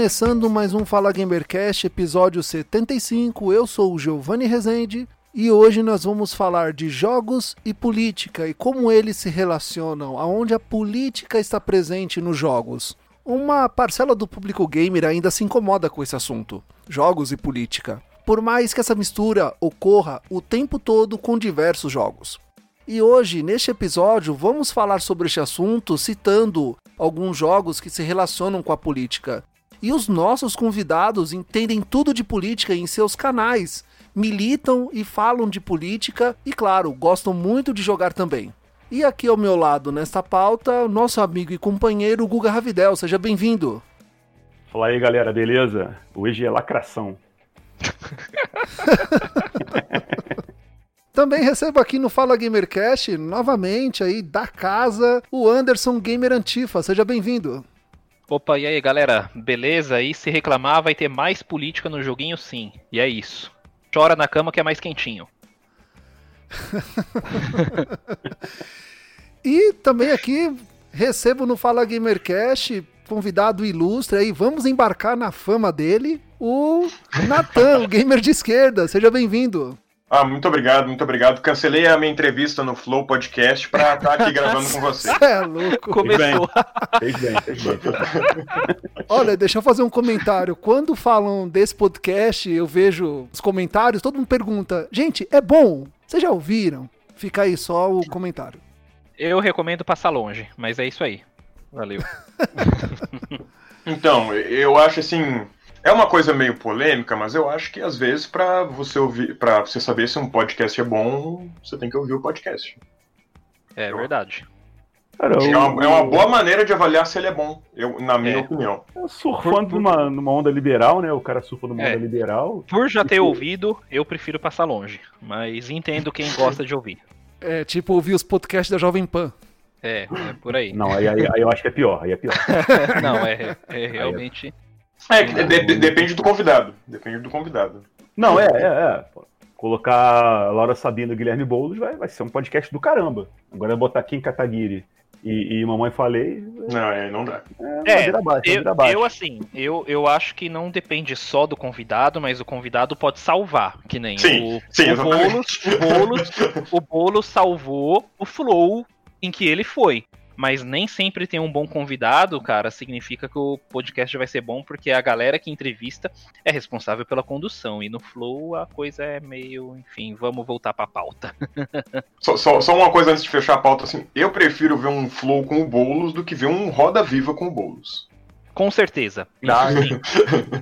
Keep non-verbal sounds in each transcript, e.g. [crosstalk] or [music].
Começando mais um Fala Gamercast, episódio 75. Eu sou o Giovanni Rezende e hoje nós vamos falar de jogos e política e como eles se relacionam, aonde a política está presente nos jogos. Uma parcela do público gamer ainda se incomoda com esse assunto, jogos e política. Por mais que essa mistura ocorra o tempo todo com diversos jogos. E hoje, neste episódio, vamos falar sobre este assunto citando alguns jogos que se relacionam com a política. E os nossos convidados entendem tudo de política em seus canais, militam e falam de política e, claro, gostam muito de jogar também. E aqui ao meu lado, nesta pauta, nosso amigo e companheiro Guga Ravidel. Seja bem-vindo. Fala aí, galera, beleza? Hoje é lacração. [laughs] Também recebo aqui no Fala Gamercast, novamente aí da casa, o Anderson Gamer Antifa. Seja bem-vindo. Opa, e aí galera, beleza? E se reclamar, vai ter mais política no joguinho sim. E é isso. Chora na cama que é mais quentinho. [laughs] e também aqui recebo no Fala Gamercast convidado ilustre aí, vamos embarcar na fama dele, o Natan, o gamer de esquerda. Seja bem-vindo. Ah, muito obrigado, muito obrigado. Cancelei a minha entrevista no Flow Podcast para estar tá aqui gravando com você. É louco. [laughs] Começou. Fez bem, fez bem. Olha, deixa eu fazer um comentário. Quando falam desse podcast, eu vejo os comentários, todo mundo pergunta: gente, é bom? Vocês já ouviram? Fica aí só o comentário. Eu recomendo passar longe, mas é isso aí. Valeu. [laughs] então, eu acho assim é uma coisa meio polêmica, mas eu acho que às vezes para você ouvir, para você saber se um podcast é bom, você tem que ouvir o podcast. É verdade. Cara, eu... é, uma, é, uma, boa maneira de avaliar se ele é bom, eu, na minha é. opinião. Surfando numa, numa onda liberal, né? O cara surfa numa é. onda liberal. Por já ter tipo... ouvido, eu prefiro passar longe. Mas entendo quem [laughs] gosta de ouvir. É, tipo ouvir os podcasts da Jovem Pan. É, é por aí. Não, aí, aí, aí eu acho que é pior, aí é pior. [laughs] Não, é, é realmente. É, de, de, depende do convidado. Depende do convidado. Não, é, é, é. Colocar Laura Sabino e Guilherme Boulos vai, vai ser um podcast do caramba. Agora botar Kim Kataguiri e, e Mamãe Falei. Não, é, não dá. É, é abaixo, eu, eu, assim, eu, eu acho que não depende só do convidado, mas o convidado pode salvar. Que nem sim, o, sim, o Boulos, o Boulos, [laughs] o Boulos salvou o flow em que ele foi mas nem sempre tem um bom convidado, cara, significa que o podcast vai ser bom, porque a galera que entrevista é responsável pela condução. E no Flow a coisa é meio, enfim, vamos voltar pra pauta. [laughs] só, só, só, uma coisa antes de fechar a pauta, assim, eu prefiro ver um Flow com o Boulos do que ver um Roda Viva com o Boulos. Com certeza. Isso ah. sim.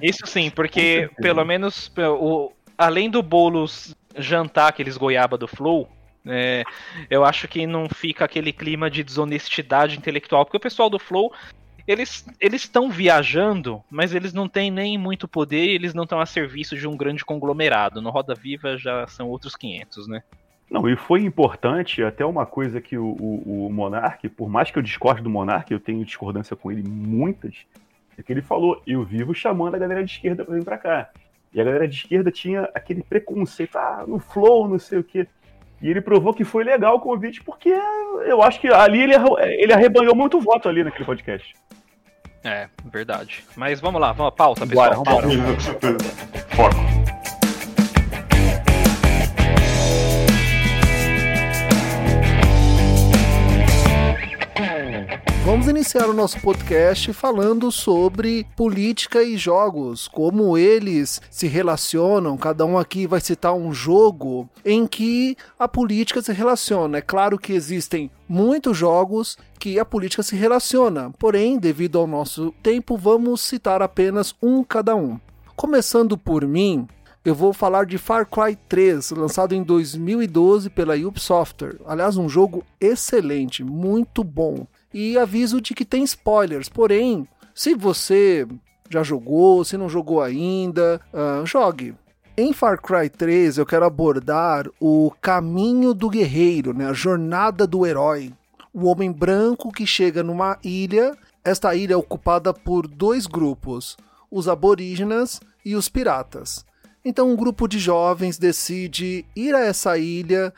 Isso sim, [laughs] porque pelo menos o, além do Boulos jantar aqueles goiaba do Flow, é, eu acho que não fica aquele clima de desonestidade intelectual, porque o pessoal do Flow eles estão viajando, mas eles não têm nem muito poder, eles não estão a serviço de um grande conglomerado. No Roda Viva já são outros 500, né? Não, e foi importante, até uma coisa que o, o, o Monark, por mais que eu discorde do Monark, eu tenho discordância com ele muitas, é que ele falou, eu vivo chamando a galera de esquerda pra vir pra cá. E a galera de esquerda tinha aquele preconceito, ah, no flow, não sei o quê. E ele provou que foi legal o convite, porque eu acho que ali ele, ele arrebanhou muito voto ali naquele podcast. É, verdade. Mas vamos lá, vamos à pauta, pessoal. Bora, vamos Foco. Vamos iniciar o nosso podcast falando sobre política e jogos, como eles se relacionam. Cada um aqui vai citar um jogo em que a política se relaciona. É claro que existem muitos jogos que a política se relaciona, porém, devido ao nosso tempo, vamos citar apenas um cada um. Começando por mim, eu vou falar de Far Cry 3, lançado em 2012 pela Ubisoft. Aliás, um jogo excelente, muito bom. E aviso de que tem spoilers, porém, Se você já jogou, se não jogou ainda, uh, jogue. Em Far Cry 3 eu quero abordar o caminho do guerreiro, né? a jornada do herói. O homem branco que chega numa ilha. Esta ilha é ocupada por dois grupos, os aborígenas e os piratas. Então um grupo de jovens decide ir a essa ilha,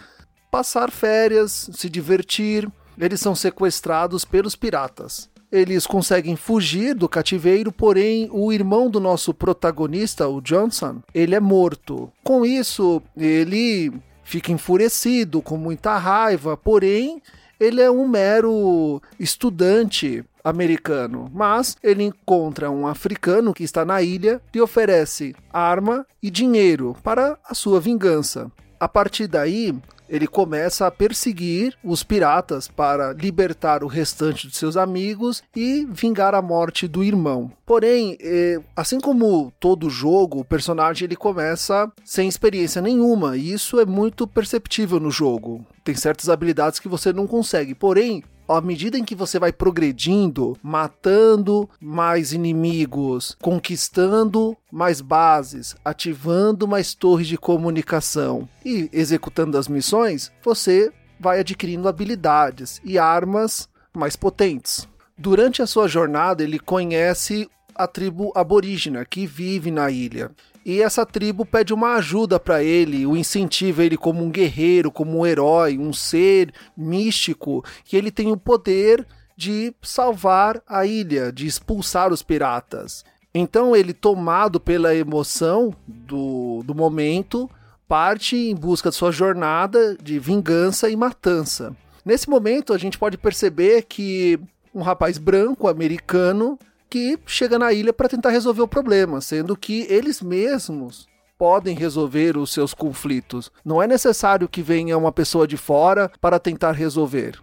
passar férias, se divertir. Eles são sequestrados pelos piratas eles conseguem fugir do cativeiro, porém o irmão do nosso protagonista, o Johnson, ele é morto. Com isso, ele fica enfurecido, com muita raiva, porém ele é um mero estudante americano, mas ele encontra um africano que está na ilha e oferece arma e dinheiro para a sua vingança. A partir daí, ele começa a perseguir os piratas para libertar o restante de seus amigos e vingar a morte do irmão. Porém, é, assim como todo jogo, o personagem ele começa sem experiência nenhuma, e isso é muito perceptível no jogo. Tem certas habilidades que você não consegue, porém, à medida em que você vai progredindo, matando mais inimigos, conquistando mais bases, ativando mais torres de comunicação e executando as missões, você vai adquirindo habilidades e armas mais potentes. Durante a sua jornada, ele conhece a tribo aborígena que vive na ilha. E essa tribo pede uma ajuda para ele, o incentiva ele como um guerreiro, como um herói, um ser místico, que ele tem o poder de salvar a ilha, de expulsar os piratas. Então ele, tomado pela emoção do, do momento, parte em busca de sua jornada de vingança e matança. Nesse momento, a gente pode perceber que um rapaz branco americano que chega na ilha para tentar resolver o problema, sendo que eles mesmos podem resolver os seus conflitos. Não é necessário que venha uma pessoa de fora para tentar resolver.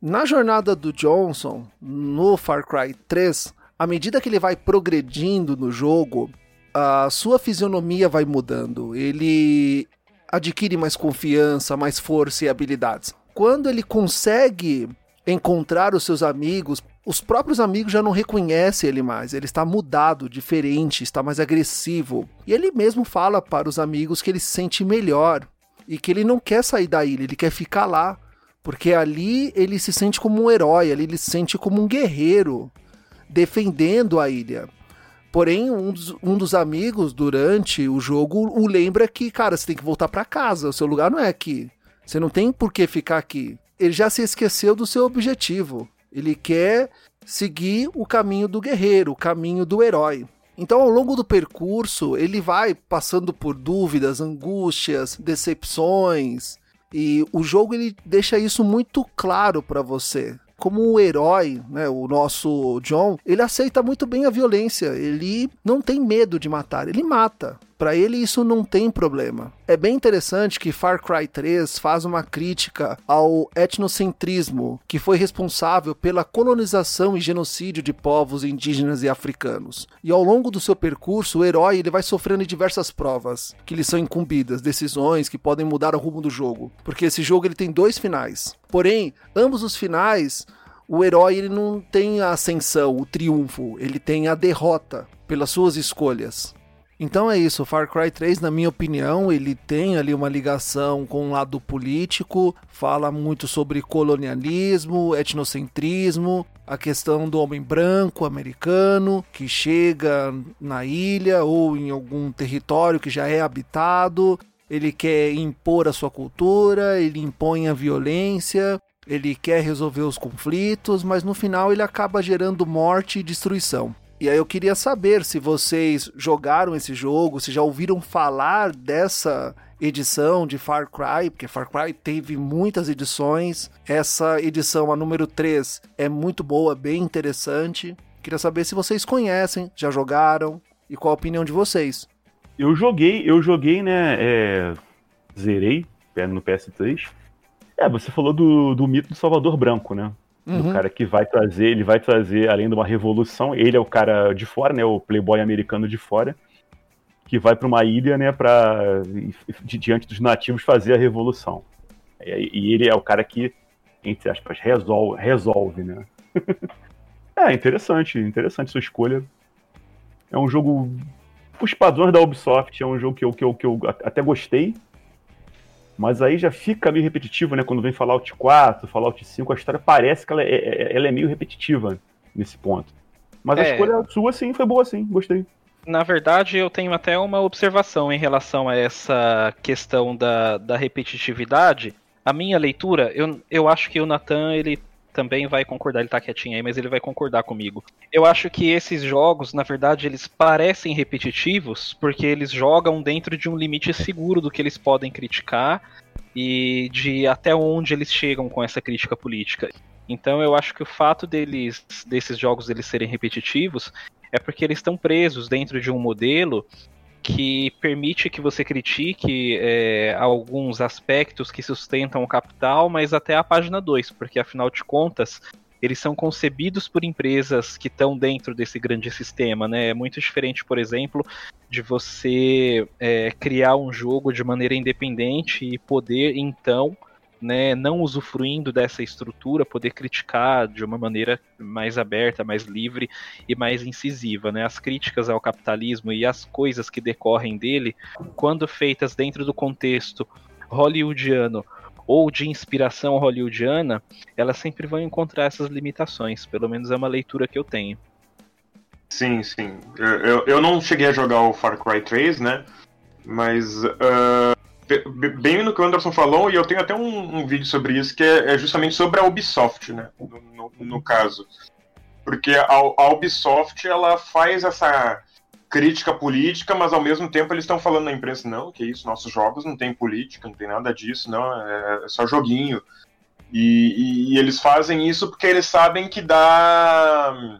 Na jornada do Johnson, no Far Cry 3, à medida que ele vai progredindo no jogo, a sua fisionomia vai mudando. Ele adquire mais confiança, mais força e habilidades. Quando ele consegue encontrar os seus amigos, os próprios amigos já não reconhecem ele mais. Ele está mudado, diferente, está mais agressivo. E ele mesmo fala para os amigos que ele se sente melhor e que ele não quer sair da ilha, ele quer ficar lá. Porque ali ele se sente como um herói, ali ele se sente como um guerreiro defendendo a ilha. Porém, um dos, um dos amigos durante o jogo o lembra que, cara, você tem que voltar para casa, o seu lugar não é aqui. Você não tem por que ficar aqui. Ele já se esqueceu do seu objetivo. Ele quer seguir o caminho do guerreiro, o caminho do herói. Então, ao longo do percurso, ele vai passando por dúvidas, angústias, decepções, e o jogo ele deixa isso muito claro para você como um herói, né, o nosso John, ele aceita muito bem a violência, ele não tem medo de matar, ele mata. Para ele isso não tem problema. É bem interessante que Far Cry 3 faz uma crítica ao etnocentrismo, que foi responsável pela colonização e genocídio de povos indígenas e africanos. E ao longo do seu percurso, o herói ele vai sofrendo diversas provas que lhe são incumbidas, decisões que podem mudar o rumo do jogo, porque esse jogo ele tem dois finais. Porém, ambos os finais o herói ele não tem a ascensão, o triunfo, ele tem a derrota pelas suas escolhas. Então é isso, Far Cry 3, na minha opinião, ele tem ali uma ligação com o lado político, fala muito sobre colonialismo, etnocentrismo, a questão do homem branco americano que chega na ilha ou em algum território que já é habitado, ele quer impor a sua cultura, ele impõe a violência, ele quer resolver os conflitos, mas no final ele acaba gerando morte e destruição. E aí eu queria saber se vocês jogaram esse jogo, se já ouviram falar dessa edição de Far Cry, porque Far Cry teve muitas edições. Essa edição, a número 3, é muito boa, bem interessante. Queria saber se vocês conhecem, já jogaram e qual a opinião de vocês. Eu joguei, eu joguei, né? É, zerei no PS3. É, você falou do, do mito do Salvador Branco, né? Uhum. Do cara que vai trazer, ele vai trazer, além de uma revolução, ele é o cara de fora, né? O playboy americano de fora, que vai para uma ilha, né, para diante dos nativos fazer a revolução. E, e, ele é o cara que, entre aspas, resolve, resolve né? [laughs] É, interessante, interessante sua escolha. É um jogo. Os padrões da Ubisoft, é um jogo que eu, que eu, que eu até gostei. Mas aí já fica meio repetitivo, né? Quando vem Fallout 4, Fallout 5, a história parece que ela é, é ela é meio repetitiva nesse ponto. Mas a É. escolha sua, sim, foi boa, sim. Gostei. Na verdade, eu tenho até uma observação em relação a essa questão da, da repetitividade. A minha leitura, eu, eu acho que o Nathan, ele também vai concordar, ele tá quietinho aí, mas ele vai concordar comigo. Eu acho que esses jogos, na verdade, eles parecem repetitivos porque eles jogam dentro de um limite seguro do que eles podem criticar e de até onde eles chegam com essa crítica política. Então eu acho que o fato deles desses jogos eles serem repetitivos é porque eles estão presos dentro de um modelo que permite que você critique é, alguns aspectos que sustentam o capital, mas até a página 2, porque afinal de contas eles são concebidos por empresas que estão dentro desse grande sistema, né? É muito diferente, por exemplo, de você é, criar um jogo de maneira independente e poder então né, não usufruindo dessa estrutura, poder criticar de uma maneira mais aberta, mais livre e mais incisiva. Né? As críticas ao capitalismo e as coisas que decorrem dele, quando feitas dentro do contexto hollywoodiano ou de inspiração hollywoodiana, elas sempre vão encontrar essas limitações. Pelo menos é uma leitura que eu tenho. Sim, sim. Eu, eu, eu não cheguei a jogar o Far Cry 3, né? Mas. be- bem no que o Anderson falou, e eu tenho até um, um vídeo sobre isso, que é, é justamente sobre a Ubisoft, né? No, no- no caso. Porque a, a Ubisoft, ela faz essa crítica política, mas ao mesmo tempo eles estão falando na imprensa, não, que isso, nossos jogos não tem política, não tem nada disso, não, é, é só joguinho. E, e- e eles fazem isso porque eles sabem que dá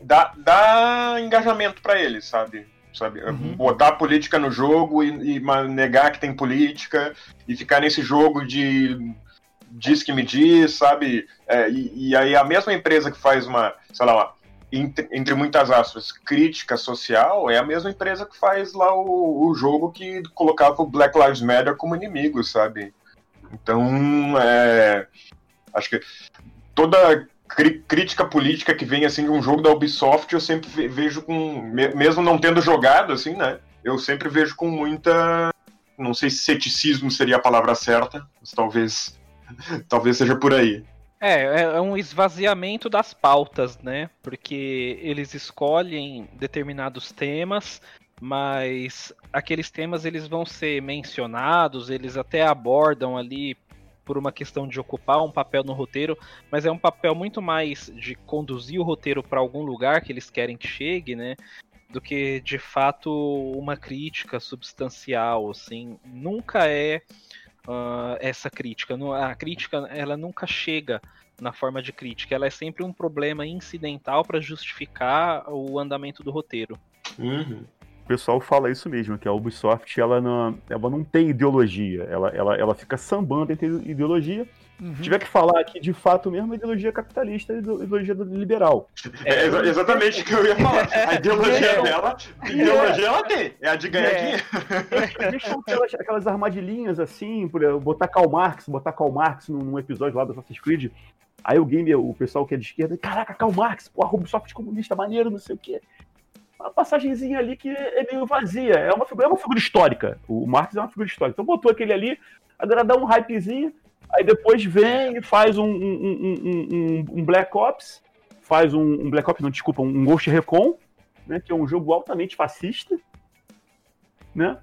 dá, dá engajamento pra eles, sabe? Sabe? Botar política no jogo e, e negar que tem política e ficar nesse jogo de diz que me diz, sabe? É, e, e aí a mesma empresa que faz uma, sei lá, uma, entre, entre muitas aspas, crítica social é a mesma empresa que faz lá o, o jogo que colocava o Black Lives Matter como inimigo, sabe? Então, é, acho que toda crítica política que vem assim de um jogo da Ubisoft eu sempre ve- vejo com me- mesmo não tendo jogado assim né eu sempre vejo com muita não sei se ceticismo seria a palavra certa mas talvez [laughs] talvez seja por aí É, é é um esvaziamento das pautas, né? Porque eles escolhem determinados temas, mas aqueles temas eles vão ser mencionados, eles até abordam ali por uma questão de ocupar um papel no roteiro, mas é um papel muito mais de conduzir o roteiro para algum lugar que eles querem que chegue, né? Do que de fato uma crítica substancial, assim. Nunca é ah, essa crítica. A crítica ela nunca chega na forma de crítica, ela é sempre um problema incidental para justificar o andamento do roteiro. Uhum. O pessoal fala isso mesmo, que a Ubisoft ela não, ela não tem ideologia, ela, ela, ela fica sambando entre ideologia. Uhum. Se tiver que falar aqui de fato mesmo, a ideologia capitalista e a ideologia liberal. é exa- exatamente o que eu ia falar a ideologia É. dela a ideologia ela tem é a de ganhar É. dinheiro [laughs] Deixam aquelas, aquelas armadilhinhas assim, por exemplo, botar Karl Marx, botar Karl Marx num, num episódio lá do Assassin's Creed. Aí o game, o pessoal que é de esquerda, caraca, Karl Marx, a Ubisoft comunista, maneiro, não sei o quê. Uma passagenzinha ali que é meio vazia. É uma figura, é uma figura histórica. O Marx é uma figura histórica. Então botou aquele ali, agora dá um hypezinho, aí depois vem e faz um, um, um- um- Black Ops, faz um, um Black Ops, não, desculpa, um Ghost Recon, né, que é um jogo altamente fascista, né?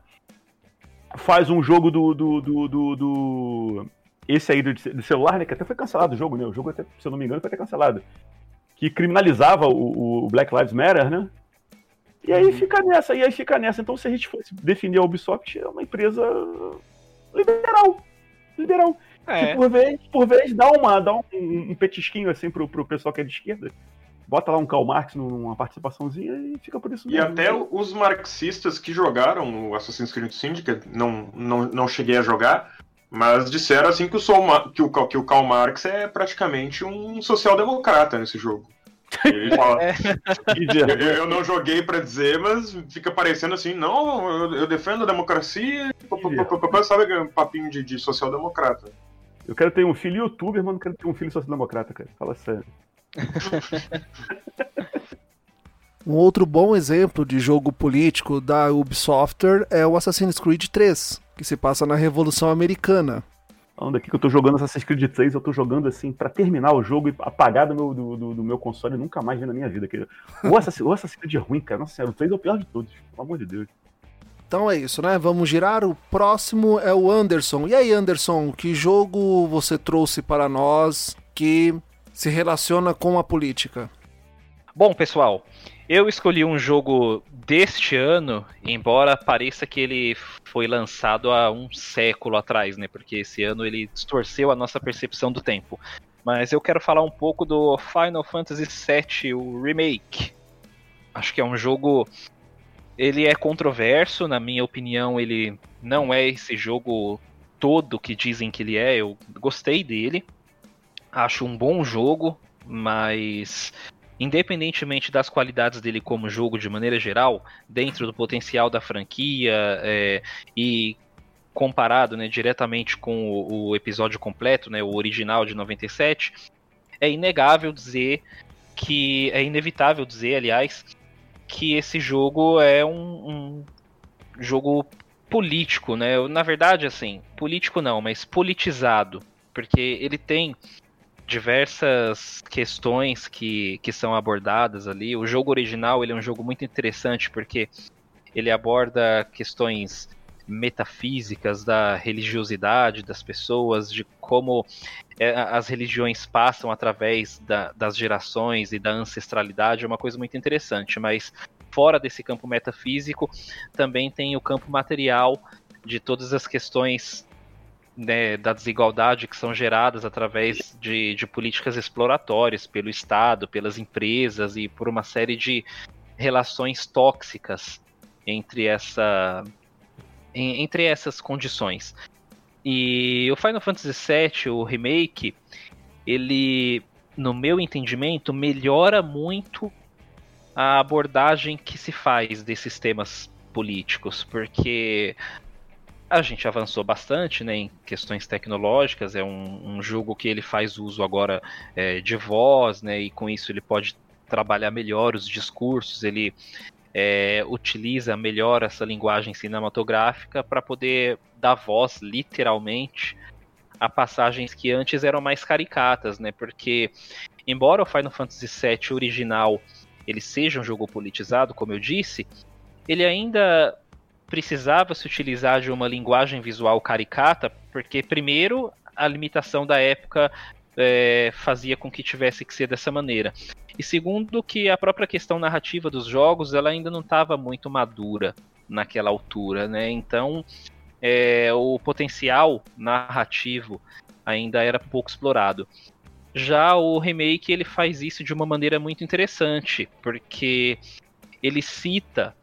Faz um jogo do, do, do, do- do- esse aí do, do celular, né, que até foi cancelado o jogo, né? O jogo, até, se eu não me engano, foi até cancelado. Que criminalizava o, o Black Lives Matter, né? E aí fica nessa, e aí fica nessa. Então, se a gente fosse definir a Ubisoft, é uma empresa liberal. Liberal. É, Que por vez, por vez dá, uma, dá um, um petisquinho assim pro, pro pessoal que é de esquerda. Bota lá um Karl Marx numa participaçãozinha e fica por isso E mesmo. até os marxistas que jogaram o Assassin's Creed Syndicate, não, não, não cheguei a jogar, mas disseram assim que o, Sol que o, que o Karl Marx é praticamente um social-democrata nesse jogo. [laughs] Que eu, eu não joguei pra dizer, mas fica parecendo assim, não, eu, eu defendo a democracia, sabe um papinho de, de social-democrata. Eu quero ter um filho youtuber, mas não quero ter um filho social-democrata, cara. Fala sério. [laughs] Um outro bom exemplo de jogo político da Ubisoft é o Assassin's Creed 3, que se passa na Revolução Americana. Falando aqui que eu tô jogando Assassin's Creed 3, eu tô jogando assim para terminar o jogo e apagar do meu, do, do, do meu console e nunca mais ver na minha vida. O [laughs] Assassin's, o Assassin's Creed é ruim, cara. Nossa senhora, o 3 é o pior de todos, pelo amor de Deus. Então é isso, né? Vamos girar. O próximo é o Anderson. E aí, Anderson, que jogo você trouxe para nós que se relaciona com a política? Bom, pessoal, eu escolhi um jogo deste ano, embora pareça que ele foi lançado há um século atrás, né? Porque esse ano ele distorceu a nossa percepção do tempo. Mas eu quero falar um pouco do Final Fantasy VII, o remake. Acho que é um jogo. Ele é controverso, na minha opinião, ele não é esse jogo todo que dizem que ele é. Eu gostei dele. Acho um bom jogo, mas independentemente das qualidades dele como jogo de maneira geral, dentro do potencial da franquia é, e comparado né, diretamente com o, o, episódio completo, né, o original de 97, é inegável dizer que. É inevitável dizer, aliás, que esse jogo é um, um jogo político, né? Na verdade, assim, político não, mas politizado. Porque ele tem diversas questões que, que são abordadas ali. O jogo original ele é um jogo muito interessante porque ele aborda questões metafísicas da religiosidade das pessoas, de como é, as religiões passam através da, das gerações e da ancestralidade, é uma coisa muito interessante. Mas fora desse campo metafísico, também tem o campo material de todas as questões né, da desigualdade que são geradas através de, de políticas exploratórias pelo Estado, pelas empresas e por uma série de relações tóxicas entre essa entre essas condições. E o Final Fantasy VII, o remake, ele, no meu entendimento, melhora muito a abordagem que se faz desses temas políticos, porque a gente avançou bastante né, em questões tecnológicas, é um, um jogo que ele faz uso agora é, de voz, né, e com isso ele pode trabalhar melhor os discursos, ele é, utiliza melhor essa linguagem cinematográfica para poder dar voz, literalmente, a passagens que antes eram mais caricatas, né? Porque, embora o Final Fantasy VII original ele seja um jogo politizado, como eu disse, ele ainda precisava se utilizar de uma linguagem visual caricata, porque, primeiro, a limitação da época é, fazia com que tivesse que ser dessa maneira. E segundo, que a própria questão narrativa dos jogos ela ainda não estava muito madura naquela altura, né? Então, é, o potencial narrativo ainda era pouco explorado. Já o remake ele faz isso de uma maneira muito interessante, porque ele cita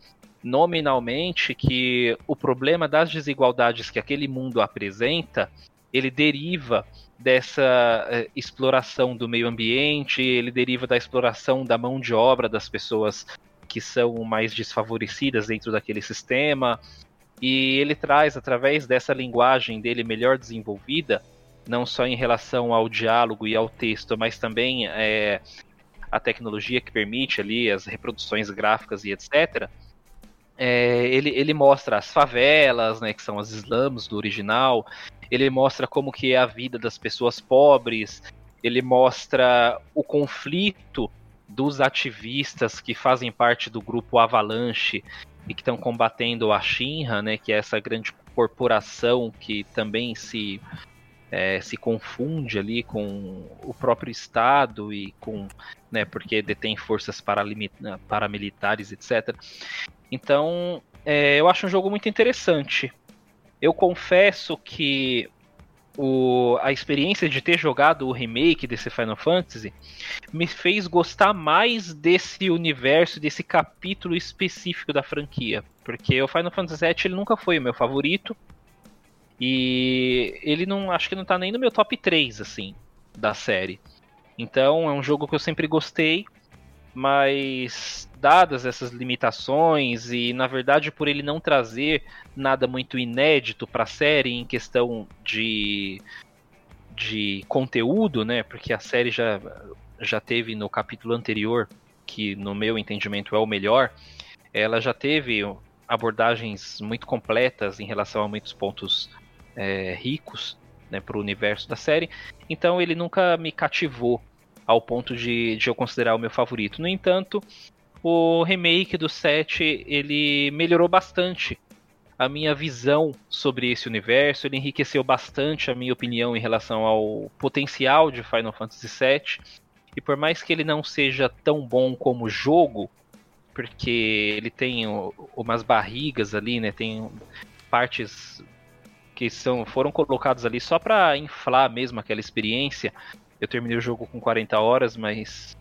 nominalmente que o problema das desigualdades que aquele mundo apresenta, ele deriva dessa eh, exploração do meio ambiente, ele deriva da exploração da mão de obra das pessoas que são mais desfavorecidas dentro daquele sistema, e ele traz através dessa linguagem dele melhor desenvolvida, não só em relação ao diálogo e ao texto, mas também é, a tecnologia que permite ali as reproduções gráficas e etc é, ele, ele mostra as favelas, né, que são as slums do original, ele mostra como que é a vida das pessoas pobres, ele mostra o conflito dos ativistas que fazem parte do grupo Avalanche e que estão combatendo a Shinra, né, que é essa grande corporação que também se é, se confunde ali com o próprio Estado e com, né, porque detém forças paramilitares, etc. Então, é, eu acho um jogo muito interessante. Eu confesso que o, a experiência de ter jogado o remake desse Final Fantasy me fez gostar mais desse universo, desse capítulo específico da franquia. Porque o Final Fantasy VII ele nunca foi o meu favorito. E ele não. Acho que não tá nem no meu top 3, assim, da série. Então é um jogo que eu sempre gostei mas dadas essas limitações e na verdade por ele não trazer nada muito inédito para a série em questão de de conteúdo, né? Porque a série já, já teve no capítulo anterior, que no meu entendimento é o melhor, ela já teve abordagens muito completas em relação a muitos pontos é, ricos né, para o universo da série. Então ele nunca me cativou ao ponto de, de eu considerar o meu favorito. No entanto, o remake do 7 ele melhorou bastante a minha visão sobre esse universo, ele enriqueceu bastante a minha opinião em relação ao potencial de Final Fantasy VII. E por mais que ele não seja tão bom como jogo, porque ele tem umas barrigas ali, né? Tem partes que são foram colocadas ali só para inflar mesmo aquela experiência. Eu terminei o jogo com 40 horas, mas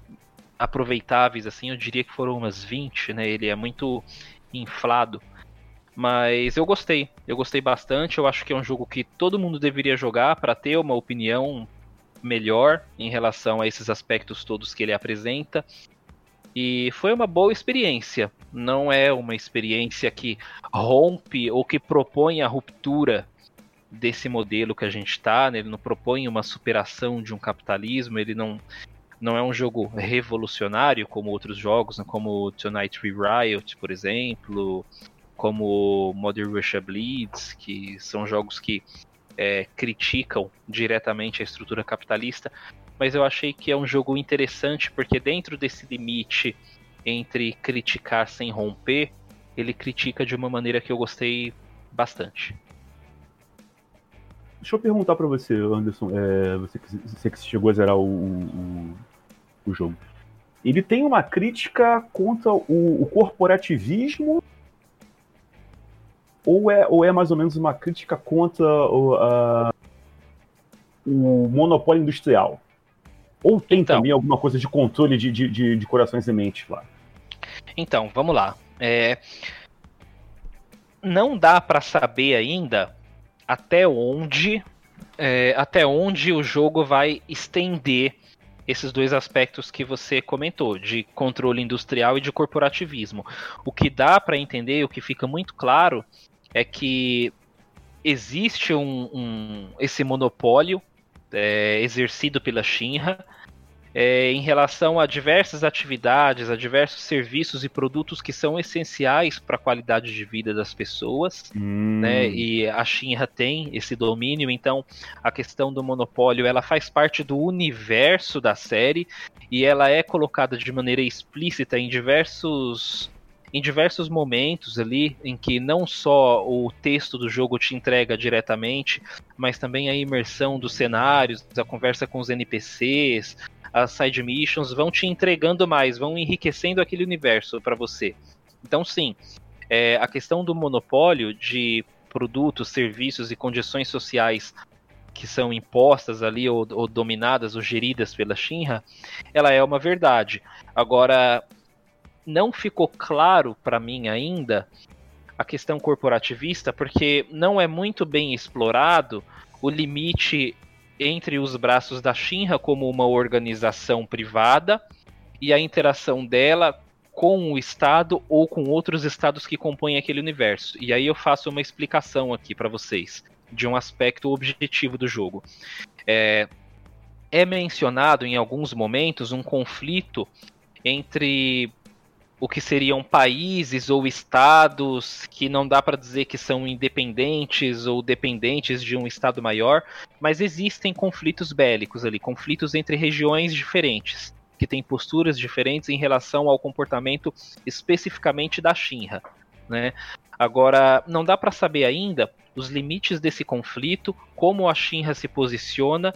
aproveitáveis assim, eu diria que foram umas 20, né? Ele é muito inflado. Mas eu gostei, eu gostei bastante. Eu acho que é um jogo que todo mundo deveria jogar para ter uma opinião melhor em relação a esses aspectos todos que ele apresenta. E foi uma boa experiência. Não é uma experiência que rompe ou que propõe a ruptura desse modelo que a gente está. Né? Ele não propõe uma superação de um capitalismo. Ele não, não é um jogo revolucionário como outros jogos, né? como Tonight We Riot, por exemplo, como Modern Russia Bleeds, que são jogos que é, criticam diretamente a estrutura capitalista, mas eu achei que é um jogo interessante porque dentro desse limite entre criticar sem romper, ele critica de uma maneira que eu gostei bastante. Deixa eu perguntar para você, Anderson, é, você, que, você que chegou a zerar o, o, o, jogo. Ele tem uma crítica contra o, o corporativismo ou é, ou é mais ou menos uma crítica contra o, a, o monopólio industrial? Ou tem então, também alguma coisa de controle de, de, de, de corações e mentes lá? Então, vamos lá. É... Não dá para saber ainda até onde é, até onde o jogo vai estender esses dois aspectos que você comentou, de controle industrial e de corporativismo. O que dá para entender, o que fica muito claro, é que existe um, um esse monopólio é, exercido pela Shinra é, em relação a diversas atividades, a diversos serviços e produtos que são essenciais para a qualidade de vida das pessoas, hum. né? E a Shinra tem esse domínio, então a questão do monopólio ela faz parte do universo da série e ela é colocada de maneira explícita em diversos em diversos momentos ali em que não só o texto do jogo te entrega diretamente, mas também a imersão dos cenários, a conversa com os NPCs, as side missions vão te entregando mais, vão enriquecendo aquele universo para você. Então, sim, é, a questão do monopólio de produtos, serviços e condições sociais que são impostas ali ou, ou dominadas ou geridas pela Shinra, ela é uma verdade. Agora, não ficou claro para mim ainda a questão corporativista, porque não é muito bem explorado o limite entre os braços da Shinra como uma organização privada e a interação dela com o Estado ou com outros estados que compõem aquele universo. E aí eu faço uma explicação aqui para vocês de um aspecto objetivo do jogo. É, é mencionado em alguns momentos um conflito entre o que seriam países ou estados que não dá para dizer que são independentes ou dependentes de um estado maior, mas existem conflitos bélicos ali, conflitos entre regiões diferentes, que têm posturas diferentes em relação ao comportamento especificamente da Shinra, né? Agora, não dá para saber ainda os limites desse conflito, como a Shinra se posiciona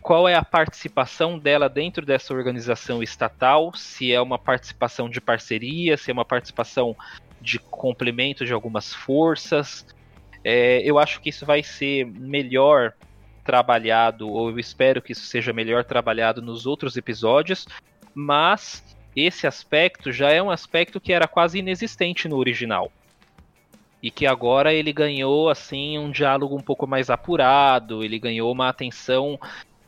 qual é a participação dela dentro dessa organização estatal, se é uma participação de parceria, se é uma participação de complemento de algumas forças. É, eu acho que isso vai ser melhor trabalhado, ou eu espero que isso seja melhor trabalhado nos outros episódios, mas esse aspecto já é um aspecto que era quase inexistente no original. E que agora ele ganhou assim um diálogo um pouco mais apurado, ele ganhou uma atenção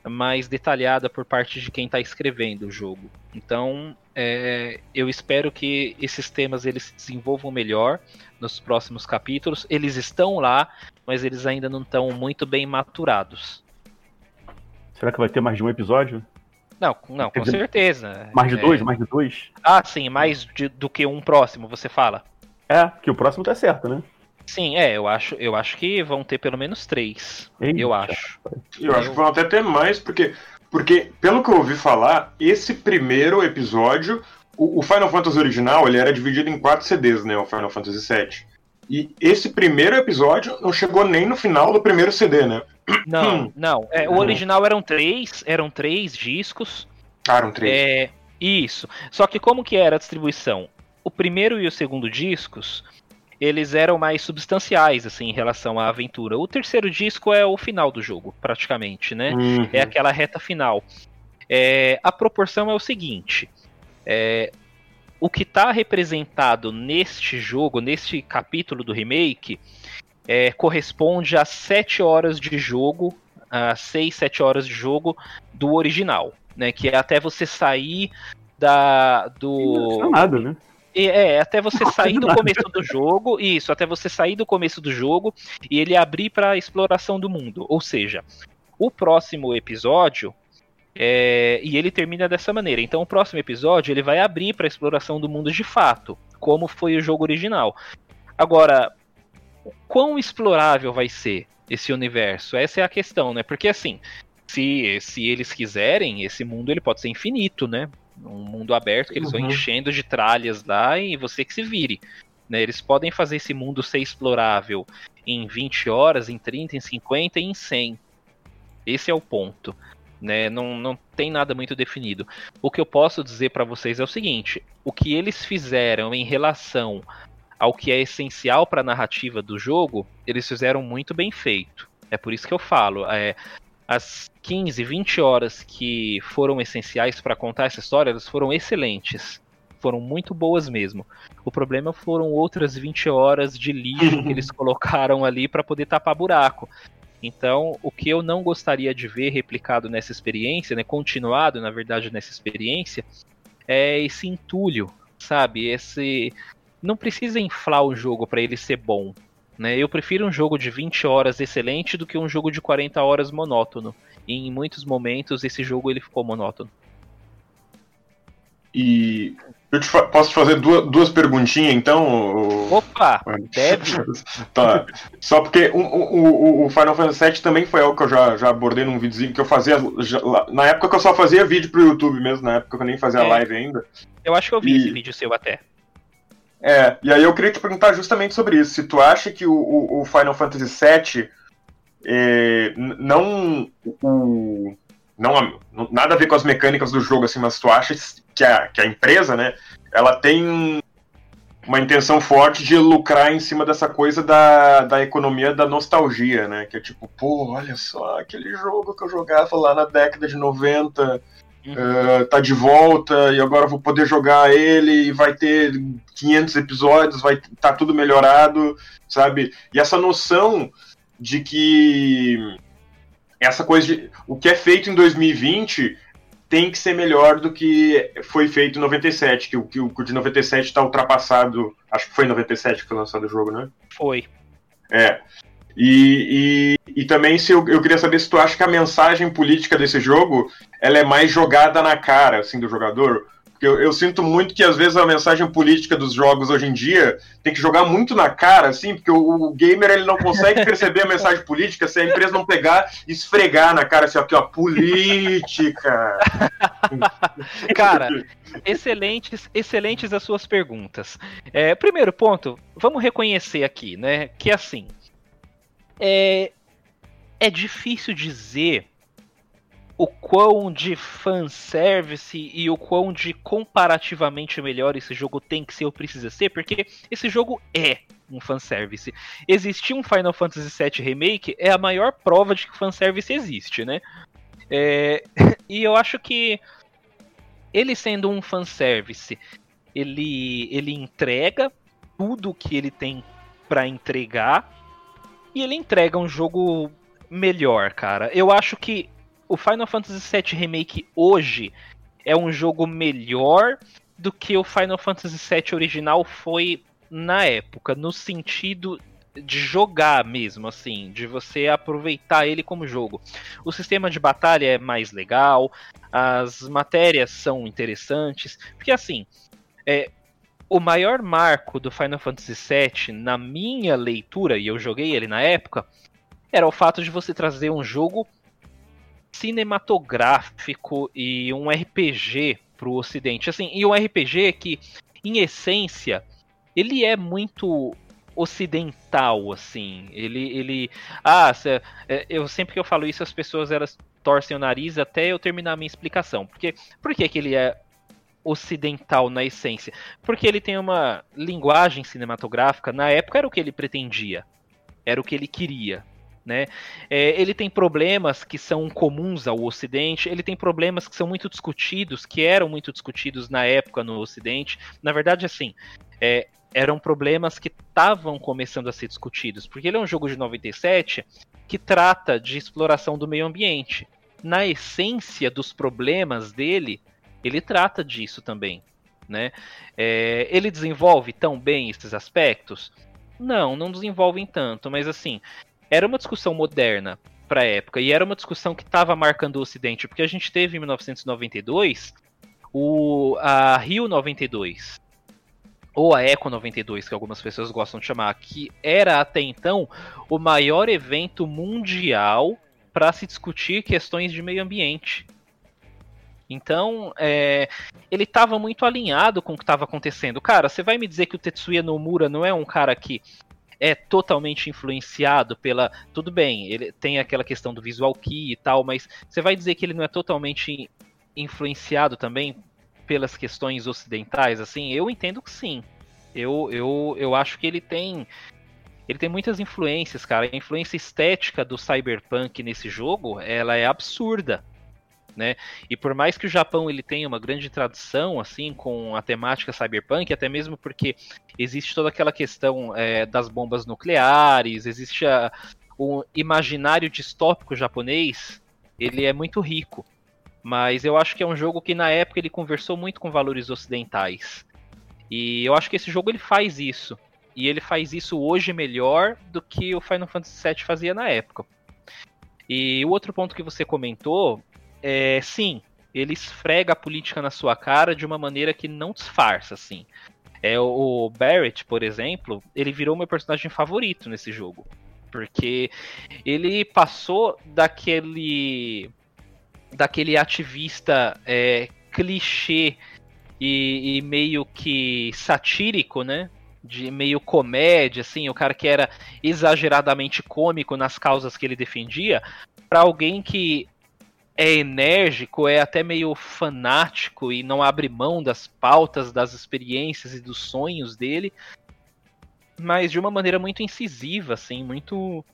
mais detalhada por parte de quem está escrevendo o jogo. Então, é, eu espero que esses temas eles se desenvolvam melhor nos próximos capítulos. Eles estão lá, mas eles ainda não estão muito bem maturados. Será que vai ter mais de um episódio? Não, não, com dizer, certeza. Mais de É, dois? Mais de dois? Ah, sim, mais de- do que um próximo, você fala. É, que o próximo tá certo, né? Sim, é, eu acho, eu acho que vão ter pelo menos três. Eita. Eu acho. Eu acho que vão até ter mais, porque, porque pelo que eu ouvi falar, esse primeiro episódio, o, o Final Fantasy original, ele era dividido em quatro CDs, né? O Final Fantasy VII. E esse primeiro episódio não chegou nem no final do primeiro CD, né? Não, não. é, o original eram três, eram três discos. Ah, eram três. É, isso. Só que como que era a distribuição? O primeiro e o segundo discos, eles eram mais substanciais, assim, em relação à aventura. O terceiro disco é o final do jogo, praticamente, né? Uhum. É aquela reta final. É, a proporção é o seguinte: é, o que está representado neste jogo, neste capítulo do remake, é, corresponde a 7 horas de jogo, a 6, 7 horas de jogo do original, né? Que é até você sair da do Não é nada, né? É, é, até você sair do começo do jogo, isso, até você sair do começo do jogo e ele abrir para exploração do mundo. Ou seja, o próximo episódio é, e ele termina dessa maneira. Então, o próximo episódio ele vai abrir para exploração do mundo de fato, como foi o jogo original. Agora, o quão explorável vai ser esse universo? Essa é a questão, né? Porque assim, se, se eles quiserem, esse mundo ele pode ser infinito, né? Um mundo aberto que eles vão Uhum. enchendo de tralhas lá e você que se vire. Né? Eles podem fazer esse mundo ser explorável em 20 horas, em 30, em 50 e em 100. Esse é o ponto. Né? Não, não tem nada muito definido. O que eu posso dizer para vocês é o seguinte: o que eles fizeram em relação ao que é essencial para a narrativa do jogo, eles fizeram muito bem feito. É por isso que eu falo. É, as 15, 20 horas que foram essenciais para contar essa história, elas foram excelentes. Foram muito boas mesmo. O problema foram outras 20 horas de lixo que eles [laughs] colocaram ali para poder tapar buraco. Então, o que eu não gostaria de ver replicado nessa experiência, né, continuado, na verdade, nessa experiência, é esse entulho, sabe? Esse não precisa inflar o jogo para ele ser bom, né? Eu prefiro um jogo de 20 horas excelente do que um jogo de 40 horas monótono. E em muitos momentos esse jogo ele ficou monótono. E eu te fa- posso te fazer duas, duas perguntinhas, então? Opa, deve. [laughs] Tá. Só porque o, o, o- Final Fantasy VII também foi algo que eu já, já abordei num videozinho que eu fazia. já- na época que eu só fazia vídeo pro YouTube mesmo, na época que eu nem fazia É. live ainda. Eu acho que eu vi E- esse vídeo seu até. É, e aí eu queria te perguntar justamente sobre isso. Se tu acha que o, o- Final Fantasy VII é, não, o, não- nada a ver com as mecânicas do jogo, assim, mas tu acha que a, que a empresa, né, ela tem uma intenção forte de lucrar em cima dessa coisa da, da economia da nostalgia, né? Que é tipo, pô, olha só, aquele jogo que eu jogava lá na década de 90, Uh, tá de volta e agora vou poder jogar ele e vai ter 500 episódios, vai tá tudo melhorado, sabe? E essa noção de que essa coisa de o que é feito em 2020 tem que ser melhor do que foi feito em 97, que o que o de 97 está ultrapassado, acho que foi em 97 que foi lançado o jogo, né? Foi. É. E, e, e também se eu, eu queria saber se tu acha que a mensagem política desse jogo ela é mais jogada na cara assim do jogador. Porque eu, eu sinto muito que às vezes a mensagem política dos jogos hoje em dia tem que jogar muito na cara, assim, porque o, o gamer ele não consegue [laughs] perceber a mensagem política se a empresa não pegar e esfregar na cara assim, aqui, ó, política. [laughs] Cara, excelentes, excelentes as suas perguntas. É, primeiro ponto, vamos reconhecer aqui, né, que assim, é, é difícil dizer o quão de fanservice e o quão de comparativamente melhor esse jogo tem que ser ou precisa ser, porque esse jogo é um fanservice. Existir um Final Fantasy VII Remake é a maior prova de que fanservice existe, né? É, [laughs] e eu acho que ele sendo um fanservice, ele, ele entrega tudo que ele tem pra entregar e ele entrega um jogo melhor, cara. Eu acho que o Final Fantasy VII Remake hoje é um jogo melhor do que o Final Fantasy VII original foi na época, no sentido de jogar mesmo, assim, de você aproveitar ele como jogo. O sistema de batalha é mais legal, as matérias são interessantes, porque assim, é, o maior marco do Final Fantasy VII, na minha leitura, e eu joguei ele na época, era o fato de você trazer um jogo cinematográfico e um RPG pro ocidente. Assim, e um RPG que, em essência, ele é muito ocidental, assim. Ele, ele, ah, é, eu sempre que eu falo isso as pessoas elas torcem o nariz até eu terminar a minha explicação. Porque, por que, que ele é ocidental na essência? Porque ele tem uma linguagem cinematográfica. Na época era o que ele pretendia, era o que ele queria. Né? É, ele tem problemas que são comuns ao Ocidente, ele tem problemas que são muito discutidos, que eram muito discutidos na época no Ocidente. Na verdade, assim, é, eram problemas que estavam começando a ser discutidos, porque ele é um jogo de 97 que trata de exploração do meio ambiente. Na essência dos problemas dele, ele trata disso também. Né? É, ele desenvolve tão bem esses aspectos? Não, não desenvolvem tanto, mas assim, era uma discussão moderna para a época e era uma discussão que estava marcando o Ocidente, porque a gente teve em 1992 o a Rio 92 ou a Eco 92, que algumas pessoas gostam de chamar, que era até então o maior evento mundial para se discutir questões de meio ambiente. Então, é, ele estava muito alinhado com o que estava acontecendo. Cara, você vai me dizer que o Tetsuya Nomura não é um cara que é totalmente influenciado pela. Tudo bem, ele tem aquela questão do visual key e tal, mas você vai dizer que ele não é totalmente influenciado também pelas questões ocidentais, assim? Eu entendo que sim. Eu, eu, eu acho que ele tem. Ele tem muitas influências, cara. A influência estética do cyberpunk nesse jogo, ela é absurda né? E por mais que o Japão ele tenha uma grande tradição assim com a temática cyberpunk, até mesmo porque existe toda aquela questão é, das bombas nucleares, existe a, o imaginário distópico japonês, ele é muito rico. Mas eu acho que é um jogo que na época ele conversou muito com valores ocidentais. E eu acho que esse jogo ele faz isso. E ele faz isso hoje melhor do que o Final Fantasy VII fazia na época. E o outro ponto que você comentou é, sim, ele esfrega a política na sua cara de uma maneira que não disfarça, assim. É, o Barrett, por exemplo, ele virou meu personagem favorito nesse jogo. Porque ele passou daquele. daquele ativista é, clichê e, e, meio que satírico, né? De meio comédia, assim, o cara que era exageradamente cômico nas causas que ele defendia, para alguém que é enérgico, é até meio fanático e não abre mão das pautas, das experiências e dos sonhos dele, mas de uma maneira muito incisiva, assim, muito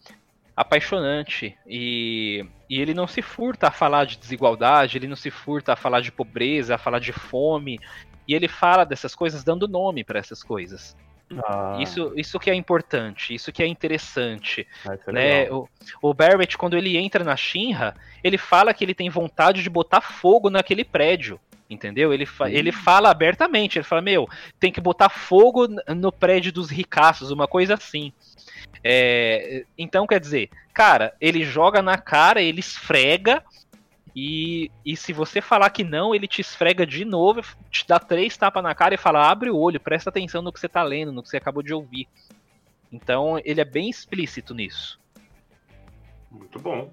apaixonante. E, e ele não se furta a falar de desigualdade, ele não se furta a falar de pobreza, a falar de fome, e ele fala dessas coisas dando nome para essas coisas. Ah. Isso, isso que é importante, isso que é interessante. Ah, é né? O, o Barrett, quando ele entra na Shinra, ele fala que ele tem vontade de botar fogo naquele prédio. Entendeu? Ele, fa ele fala abertamente, ele fala, meu, tem que botar fogo no prédio dos ricaços, uma coisa assim. É, então, quer dizer, cara, ele joga na cara, ele esfrega, e, e se você falar que não, ele te esfrega de novo, te dá três tapas na cara e fala: abre o olho, presta atenção no que você tá lendo, no que você acabou de ouvir. Então ele é bem explícito nisso. Muito bom.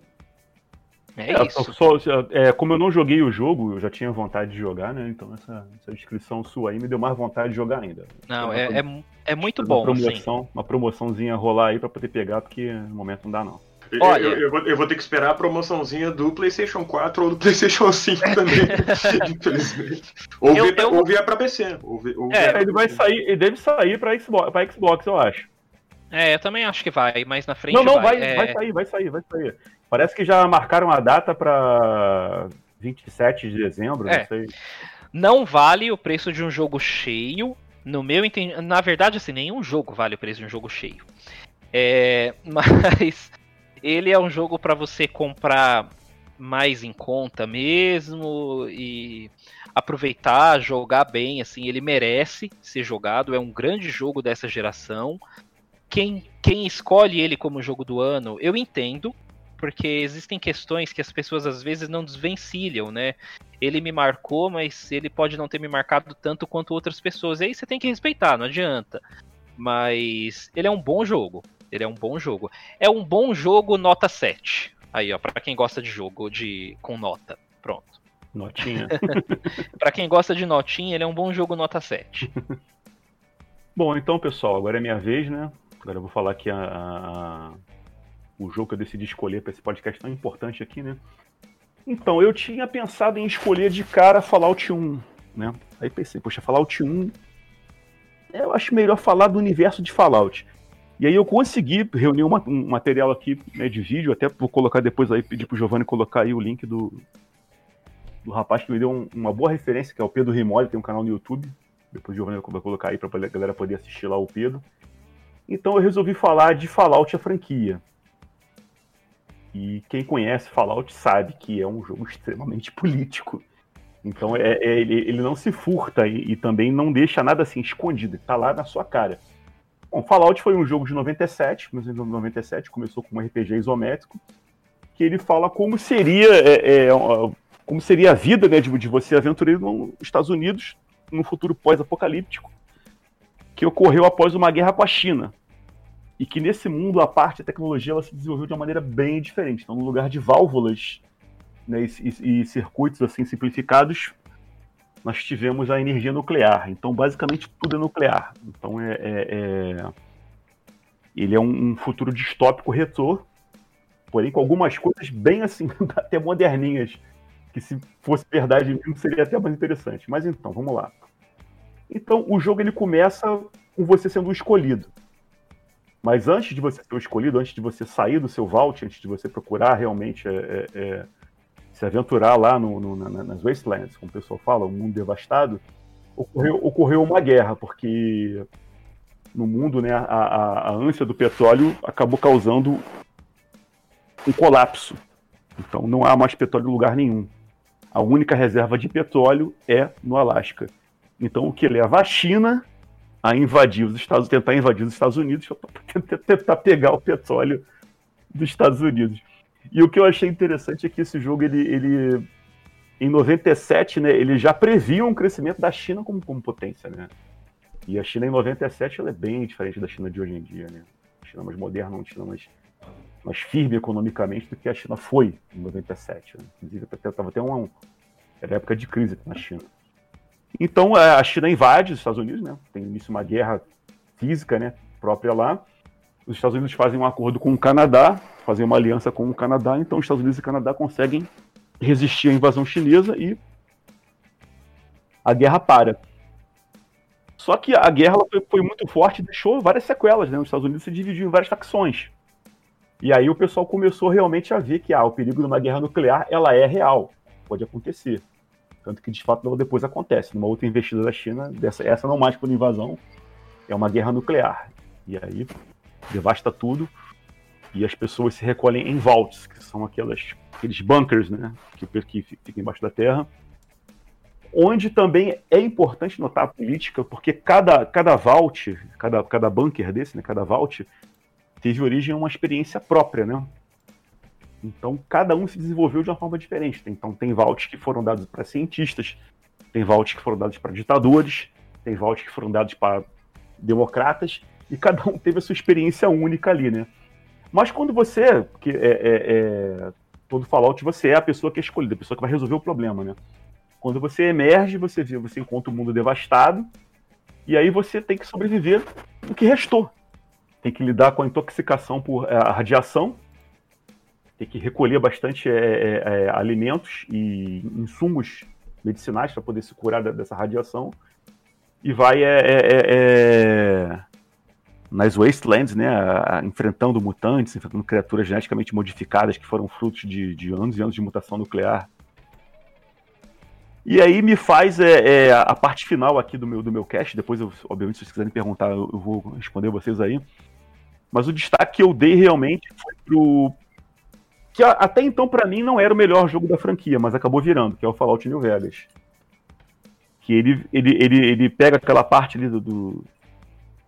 É, é isso. Só, é, como eu não joguei o jogo, eu já tinha vontade de jogar, né? Então essa, essa descrição sua aí me deu mais vontade de jogar ainda. Não, é, é, é, muito bom. Uma promoção, uma promoçãozinha rolar aí pra poder pegar, porque no momento não dá não. Olha, eu, eu, vou, eu, vou, ter que esperar a promoçãozinha do PlayStation 4 ou do PlayStation 5 também, [laughs] infelizmente. Ou, eu, eu... ou vier pra PC. Ou, ou é, ele vai sair, ele deve sair pra Xbox, pra Xbox, eu acho. É, eu também acho que vai, mas na frente Não, não, vai, vai, é... vai sair, vai sair, vai sair. Parece que já marcaram a data pra 27 de dezembro, é. não sei. Não vale o preço de um jogo cheio. No meu entendimento, na verdade, assim, nenhum jogo vale o preço de um jogo cheio. É, [laughs] mas ele é um jogo para você comprar mais em conta mesmo e aproveitar, jogar bem, assim, ele merece ser jogado, é um grande jogo dessa geração quem, quem escolhe ele como jogo do ano, eu entendo, porque existem questões que as pessoas às vezes não desvencilham, né? Ele me marcou, mas ele pode não ter me marcado tanto quanto outras pessoas. E aí você tem que respeitar, não adianta. Mas ele é um bom jogo. Ele é um bom jogo. É um bom jogo nota 7. Aí, ó, para quem gosta de jogo de com nota. Pronto. Notinha. [laughs] para quem gosta de notinha, ele é um bom jogo nota 7. [laughs] Bom, então, pessoal, agora é minha vez, né? Agora eu vou falar aqui a, a, o jogo que eu decidi escolher para esse podcast tão importante aqui, né? Então, eu tinha pensado em escolher de cara Fallout 1, né? Aí pensei, poxa, Fallout 1, eu acho melhor falar do universo de Fallout. E aí eu consegui reunir uma, um material aqui né, de vídeo, até vou colocar depois aí, pedir pro Giovanni colocar aí o link do, do rapaz que me deu um, uma boa referência, que é o Pedro Rimoli, tem um canal no YouTube. Depois o Giovanni vai colocar aí pra galera poder assistir lá o Pedro. Então eu resolvi falar de Fallout a franquia. E quem conhece Fallout sabe que é um jogo extremamente [laughs] político. Então é, é ele, ele, não se furta e, e, também não deixa nada assim escondido, está lá na sua cara. Bom, Fallout foi um jogo de 97, 1997, começou com um RPG isométrico, que ele fala como seria, é, é, como seria a vida né, de, de você aventureiro nos Estados Unidos, num futuro pós-apocalíptico, que ocorreu após uma guerra com a China. E que nesse mundo a parte da tecnologia ela se desenvolveu de uma maneira bem diferente. Então, no lugar de válvulas né, e, e, e circuitos assim simplificados, nós tivemos a energia nuclear. Então, basicamente, tudo é nuclear. Então, é, é, é... ele é um, um, futuro distópico retrô, porém com algumas coisas bem assim, [laughs] até moderninhas, que se fosse verdade mesmo seria até mais interessante. Mas então, vamos lá. Então, o jogo ele começa com você sendo escolhido. Mas antes de você ser o escolhido, antes de você sair do seu vault, antes de você procurar realmente é, é, é, se aventurar lá no, no, na, nas Wastelands, como o pessoal fala, o mundo devastado, ocorreu, ocorreu uma guerra, porque no mundo né, a, a, a ânsia do petróleo acabou causando um colapso. Então não há mais petróleo em lugar nenhum. A única reserva de petróleo é no Alasca. Então o que leva a China a invadir os Estados tentar invadir os Estados Unidos para [laughs] tentar pegar o petróleo dos Estados Unidos. E o que eu achei interessante é que esse jogo ele, ele em 97, né, ele já previa um crescimento da China como, como potência, né? E a China em 97 ela é bem diferente da China de hoje em dia, né? A China mais moderna, uma China mais, mais firme economicamente do que a China foi em 97. Né? Inclusive, estava até uma, era época de crise na China. Então é, a China invade os Estados Unidos, né? Tem início uma guerra física, né? Própria lá. Os Estados Unidos fazem um acordo com o Canadá, fazem uma aliança com o Canadá, então os Estados Unidos e o Canadá conseguem resistir à invasão chinesa e a guerra para. Só que a guerra foi, foi, muito forte e deixou várias sequelas, né? Os Estados Unidos se dividiu em várias facções. E aí o pessoal começou realmente a ver que ah, o perigo de uma guerra nuclear ela é real, pode acontecer. Tanto que de fato depois acontece. Numa outra investida da China, dessa, essa não mais por invasão, é uma guerra nuclear. E aí devasta tudo e as pessoas se recolhem em vaults, que são aquelas, aqueles bunkers, né, que, que ficam embaixo da terra. Onde também é importante notar a política, porque cada, cada vault, cada, cada bunker desse, né, cada vault, teve origem a uma experiência própria, né? Então, cada um se desenvolveu de uma forma diferente. Então, tem vaults que foram dados para cientistas, tem vaults que foram dados para ditadores, tem vaults que foram dados para democratas, e cada um teve a sua experiência única ali, né? Mas quando você, que é, é, é, todo Fallout, você é a pessoa que é escolhida, a pessoa que vai resolver o problema, né? Quando você emerge, você vê, você encontra o mundo devastado, e aí você tem que sobreviver o que restou. Tem que lidar com a intoxicação por é, a radiação, tem que recolher bastante é, é, é, alimentos e insumos medicinais para poder se curar dessa radiação. E vai é, nas Wastelands, né, enfrentando mutantes, enfrentando criaturas geneticamente modificadas que foram frutos de, de anos e anos de mutação nuclear. E aí me faz é, é, a parte final aqui do meu, do meu cast, depois, eu, obviamente, se vocês quiserem perguntar, eu, eu vou responder vocês aí. Mas o destaque que eu dei realmente foi pro, que até então para mim não era o melhor jogo da franquia, mas acabou virando, que é o Fallout New Vegas. Que ele, ele, ele, ele pega aquela parte ali do, do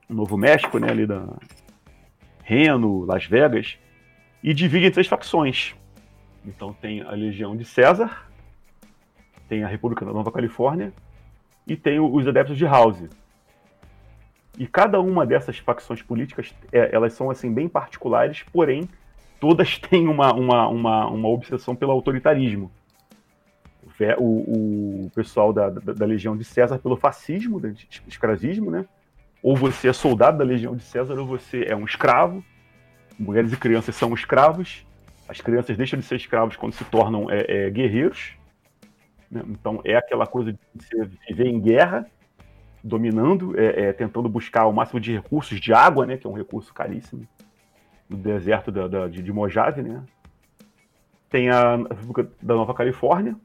Novo México, né, ali da, Reno, Las Vegas, e divide em três facções. Então tem a Legião de César, tem a República da Nova Califórnia e tem os Adeptos de House. E cada uma dessas facções políticas, é, elas são assim bem particulares, porém todas [laughs] têm uma, uma, uma, uma obsessão pelo autoritarismo. O, o pessoal da, da, da, Legião de César pelo fascismo, escravismo, né? Ou você é soldado da Legião de César, ou você é um escravo. Mulheres e crianças são escravos. As crianças deixam de ser escravos quando se tornam é, é, guerreiros. Né? Então é aquela coisa de você viver em guerra, dominando, é, é, tentando buscar o máximo de recursos de água, né? Que é um recurso caríssimo no deserto da, da, de, de Mojave, né? Tem a República da Nova Califórnia,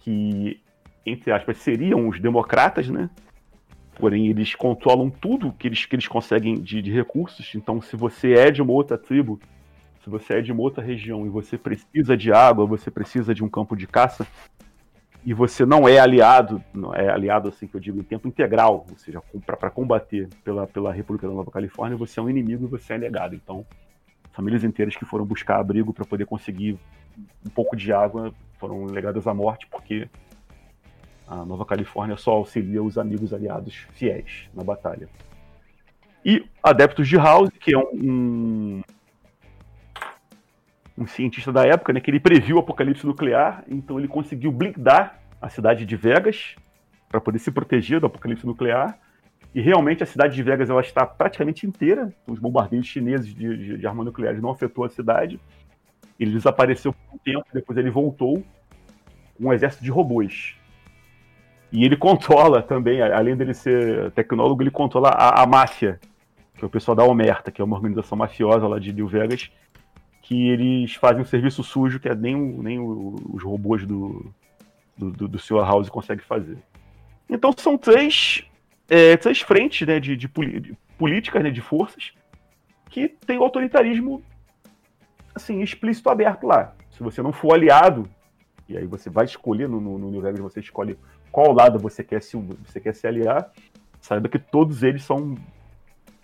que, entre aspas, seriam os democratas, né? Porém, eles controlam tudo que eles, que eles conseguem de, de recursos. Então, se você é de uma outra tribo, se você é de uma outra região e você precisa de água, você precisa de um campo de caça, e você não é aliado, não é aliado assim que eu digo em tempo integral, ou seja, para combater pela, pela República da Nova Califórnia, você é um inimigo e você é negado. Então, famílias inteiras que foram buscar abrigo para poder conseguir um pouco de água foram legadas à morte porque a Nova Califórnia só auxilia os amigos aliados fiéis na batalha. E Adeptos de House, que é um, um, um, cientista da época, né, que ele previu o apocalipse nuclear, então ele conseguiu blindar a cidade de Vegas para poder se proteger do apocalipse nuclear. E realmente a cidade de Vegas ela está praticamente inteira. Os bombardeios chineses de, de, de arma nuclear não afetou a cidade. Ele desapareceu por um tempo, depois ele voltou com um exército de robôs. E ele controla também, além dele ser tecnólogo, ele controla a, a máfia, que é o pessoal da Omerta, que é uma organização mafiosa lá de New Vegas, que eles fazem um serviço sujo que é nem, nem os robôs do, do, do, do Sr. House conseguem fazer. Então são três, é, três frentes né, de, de, de políticas, né, de forças, que tem o autoritarismo assim, explícito aberto lá. Se você não for aliado, e aí você vai escolher no, no, no New Vegas, você escolhe qual lado você quer se, você quer se aliar, saiba que todos eles são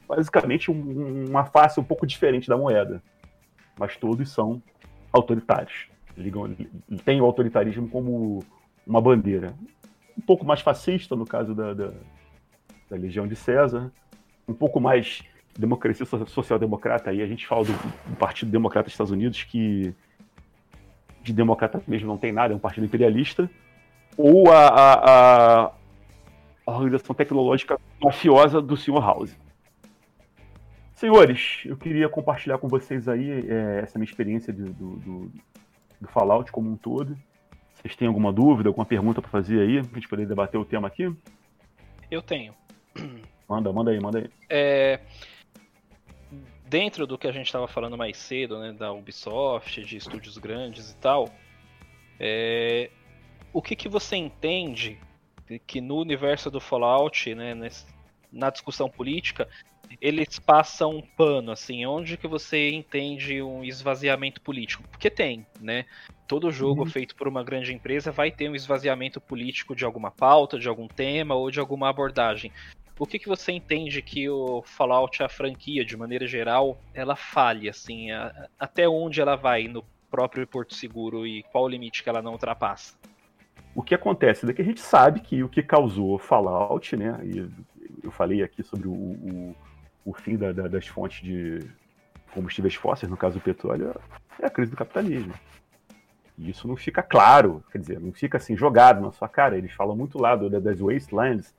basicamente um, uma face um pouco diferente da moeda. Mas todos são autoritários. Ligam, tem o autoritarismo como uma bandeira. Um pouco mais fascista, no caso da, da, da Legião de César, um pouco mais democracia social-democrata, aí a gente fala do, do, Partido Democrata dos Estados Unidos, que de democrata mesmo não tem nada, é um partido imperialista, ou a, a, a organização tecnológica mafiosa do Sr. House. Senhores, eu queria compartilhar com vocês aí é, essa minha experiência de, do, do, do, Fallout como um todo. Vocês têm alguma dúvida, alguma pergunta para fazer aí, pra gente poder debater o tema aqui? Eu tenho. Manda, manda aí, manda aí. É, dentro do que a gente estava falando mais cedo, né, da Ubisoft, de estúdios grandes e tal, é, o que, que você entende que no universo do Fallout, né, nesse, na discussão política, eles passam um pano, assim, onde que você entende um esvaziamento político? Porque tem, né? Todo jogo uhum. feito por uma grande empresa vai ter um esvaziamento político de alguma pauta, de algum tema ou de alguma abordagem. O que, que você entende que o Fallout, a franquia, de maneira geral, ela falha, assim? A, até onde ela vai no próprio Porto Seguro e qual o limite que ela não ultrapassa? O que acontece que a gente sabe que o que causou Fallout, né? E eu falei aqui sobre o, o, o fim da, da, das fontes de combustíveis fósseis, no caso do petróleo, é a crise do capitalismo. E isso não fica claro, quer dizer, não fica assim jogado na sua cara. Eles falam muito lá do, das wastelands,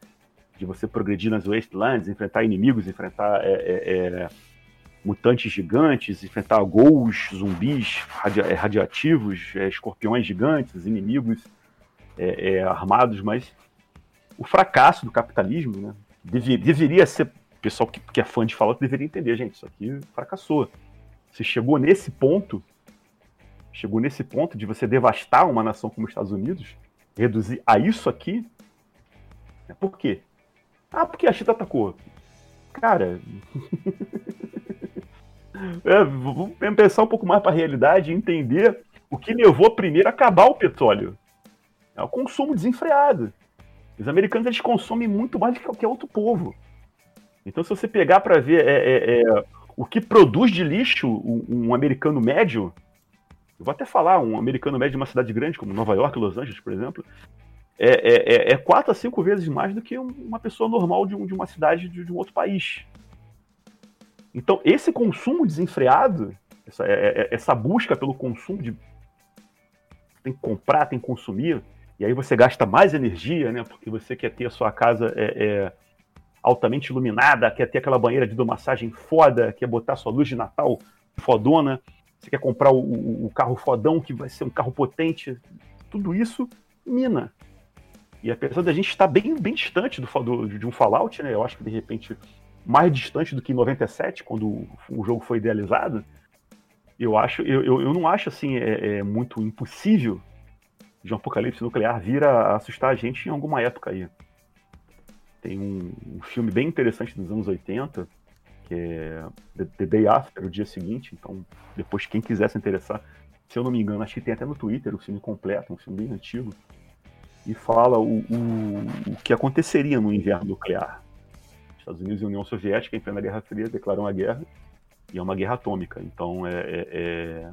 de você progredir nas Wastelands, enfrentar inimigos, enfrentar é, é, é, mutantes gigantes, enfrentar ghouls, zumbis radi é, radioativos, é, escorpiões gigantes, inimigos é, armados, mas o fracasso do capitalismo, né, deveria, deveria ser, o pessoal que, que é fã de Fallout deveria entender, gente, isso aqui fracassou. Você chegou nesse ponto, chegou nesse ponto de você devastar uma nação como os Estados Unidos, reduzir a isso aqui, por quê? Ah, porque a China atacou. Cara. [laughs] é, vamos pensar um pouco mais para a realidade e entender o que levou primeiro a acabar o petróleo. É o consumo desenfreado. Os americanos eles consomem muito mais do que qualquer outro povo. Então, se você pegar para ver é, é, é, o que produz de lixo um, um, americano médio, eu vou até falar, um americano médio de uma cidade grande, como Nova York, Los Angeles, por exemplo, é, é, é, é quatro a cinco vezes mais do que uma pessoa normal de, um, de uma cidade de, de, um outro país. Então, esse consumo desenfreado, essa, essa busca pelo consumo de. Tem que comprar, tem que consumir, e aí você gasta mais energia, né? Porque você quer ter a sua casa é, altamente iluminada, quer ter aquela banheira de hidromassagem foda, quer botar sua luz de Natal fodona, você quer comprar o, o, o carro fodão que vai ser um carro potente. Tudo isso mina. E apesar da gente estar bem, bem distante do, do, de um Fallout, né? Eu acho que de repente mais distante do que em 97, quando o jogo foi idealizado. Eu acho, eu, eu, eu não acho assim é, é, muito impossível de um apocalipse nuclear vir a assustar a gente em alguma época aí. Tem um, um filme bem interessante dos anos 80, que é The, The Day After, o dia seguinte. Então, depois, quem quiser se interessar, se eu não me engano, acho que tem até no Twitter o filme completo, um filme bem antigo e fala o, o, o que aconteceria no inverno nuclear. Estados Unidos e União Soviética, em plena Guerra Fria, declaram a guerra e é uma guerra atômica. Então, é, é, é...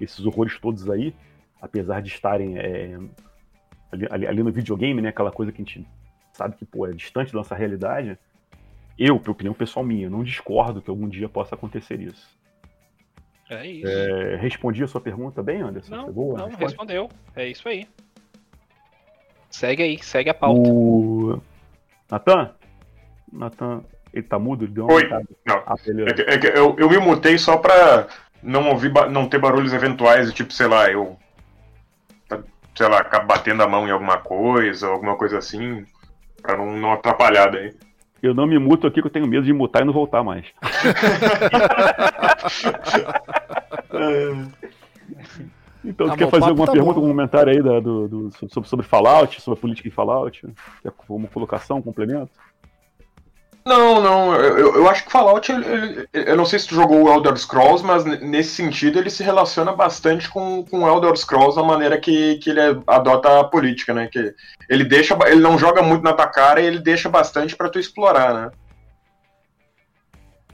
esses horrores todos aí, apesar de estarem é... ali, ali, ali, no videogame, né, aquela coisa que a gente sabe que pô, é distante da nossa realidade, eu, por opinião pessoal minha, não discordo que algum dia possa acontecer isso. É isso. É, respondi a sua pergunta bem, Anderson? Não, não respondeu. É isso aí. Segue aí, segue a pauta. O. Natan? Natan, ele tá mudo? Ele deu uma Oi. Não. Ah, é que, é que eu, eu me mutei só pra não ouvir, não ter barulhos eventuais, tipo, sei lá, eu. Sei lá, acabo batendo a mão em alguma coisa, alguma coisa assim, pra não, não atrapalhar daí. Eu não me muto aqui que eu tenho medo de mutar e não voltar mais. [laughs] Então, tá tu quer fazer alguma tá pergunta, algum comentário aí da, do, do, sobre, sobre Fallout, sobre a política de Fallout? Quer uma colocação, um complemento? Não, não, eu, eu acho que Fallout, ele, ele, eu não sei se tu jogou o Elder Scrolls, mas nesse sentido ele se relaciona bastante com, com o Elder Scrolls na maneira que, que ele adota a política, né? Que ele deixa, ele não joga muito na tua cara e ele deixa bastante para tu explorar, né?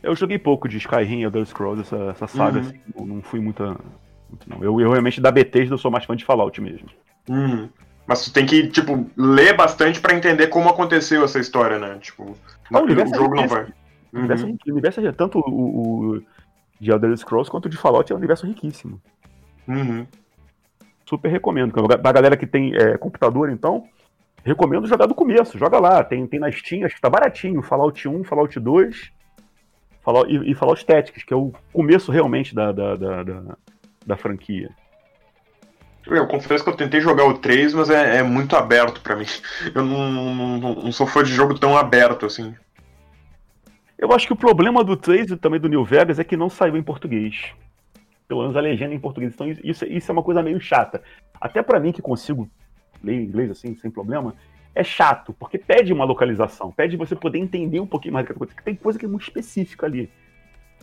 Eu joguei pouco de Skyrim e Elder Scrolls, essa, essa saga, uhum. assim, não fui muita, não. Eu, eu realmente da Bethesda eu sou mais fã de Fallout mesmo. Uhum. Mas tu tem que, tipo, ler bastante para entender como aconteceu essa história, né? Tipo, não, o, o jogo não vai. O universo, uhum. o universo é tanto o, o de Elder Scrolls quanto o de Fallout é um universo riquíssimo. Uhum. Super recomendo. Pra galera que tem é, computador, então, recomendo jogar do começo. Joga lá. Tem, tem na Steam, acho que tá baratinho. Fallout 1, Fallout 2 Fallout, e, e Fallout Tactics, que é o começo realmente da, da, da, da da franquia. Eu confesso que eu tentei jogar o 3, mas é, é muito aberto para mim. Eu não, não, não, sou fã de jogo tão aberto assim. Eu acho que o problema do 3 e também do New Vegas é que não saiu em português. Pelo menos a legenda em português. Então isso, isso é uma coisa meio chata. Até para mim que consigo ler inglês assim, sem problema, é chato, porque pede uma localização, pede você poder entender um pouquinho mais daquela coisa, tem coisa que é muito específica ali.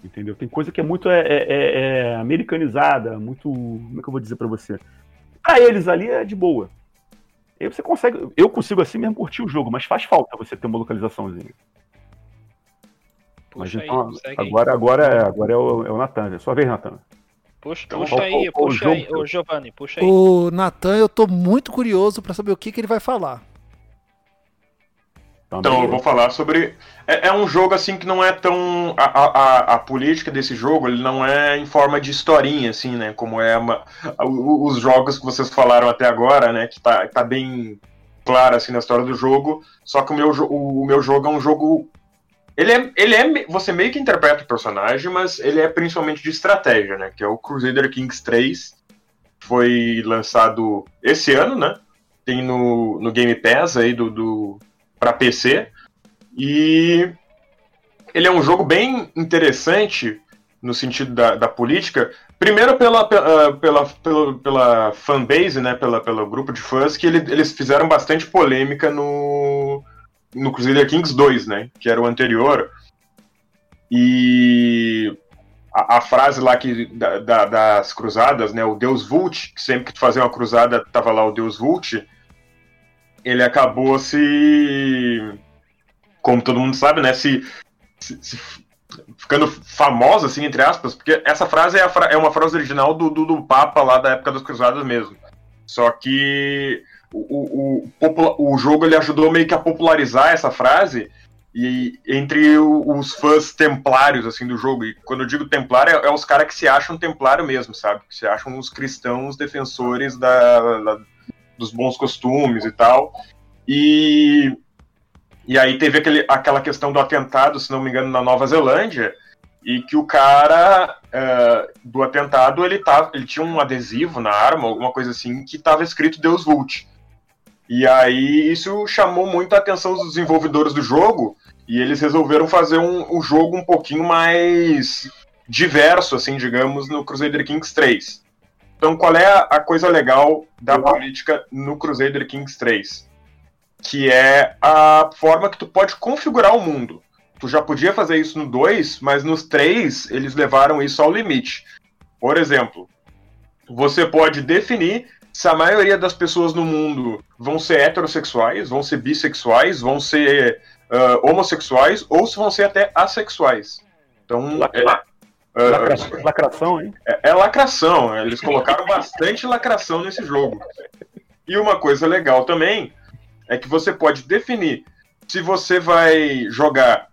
Entendeu? Tem coisa que é muito é, é, é, é americanizada, muito. Como é que eu vou dizer para você? Pra eles ali é de boa. Aí você consegue. Eu consigo assim mesmo curtir o jogo, mas faz falta você ter uma localizaçãozinha. Mas então, agora, agora, é, agora é o, é o Natan. É sua vez, Natan. Puxa, então, puxa aí, puxa aí, ô Giovanni, puxa aí. O Natan, eu tô muito curioso para saber o que, que ele vai falar. Então, eu vou falar sobre. É, é, um jogo assim que não é tão. A, a, a, política desse jogo ele não é em forma de historinha, assim, né? Como é uma, os jogos que vocês falaram até agora, né? Que tá, tá bem claro assim na história do jogo. Só que o meu, o, o meu jogo é um jogo. Ele é, ele é. Você meio que interpreta o personagem, mas ele é principalmente de estratégia, né? Que é o Crusader Kings 3. Foi lançado esse ano, né? Tem no, no Game Pass aí do, do para PC. E ele é um jogo bem interessante no sentido da, da política. Primeiro pela, pela, pela, pela, pela fanbase, né, pela, pelo grupo de fãs, que ele, eles fizeram bastante polêmica no, no Crusader Kings 2, né, que era o anterior. E a, a frase lá que, da, da, das cruzadas, né, o Deus Vult, que sempre que tu fazia uma cruzada tava lá o Deus Vult, ele acabou se. Como todo mundo sabe, né? Se, se, se ficando famosa, assim, entre aspas, porque essa frase é, fra é uma frase original do, do, do, Papa lá da época das Cruzadas mesmo. Só que o, o, o, o jogo ele ajudou meio que a popularizar essa frase e entre os fãs templários assim do jogo. E quando eu digo templário, é, é os caras que se acham templário mesmo, sabe? Que se acham os cristãos defensores da, da, dos bons costumes e tal. E, e aí teve aquele, aquela questão do atentado, se não me engano, na Nova Zelândia, e que o cara uh, do atentado ele, tava, ele tinha um adesivo na arma, alguma coisa assim, que estava escrito Deus Vult. E aí isso chamou muito a atenção dos desenvolvedores do jogo, e eles resolveram fazer um, um jogo um pouquinho mais diverso, assim, digamos, no Crusader Kings 3. Então, qual é a coisa legal da política no Crusader Kings 3? Que é a forma que tu pode configurar o mundo. Tu já podia fazer isso no 2, mas nos 3 eles levaram isso ao limite. Por exemplo, você pode definir se a maioria das pessoas no mundo vão ser heterossexuais, vão ser bissexuais, vão ser uh, homossexuais ou se vão ser até assexuais. Então. É, uh, lacração, hein? É, é lacração. Eles colocaram [laughs] bastante lacração nesse jogo. E uma coisa legal também é que você pode definir se você vai jogar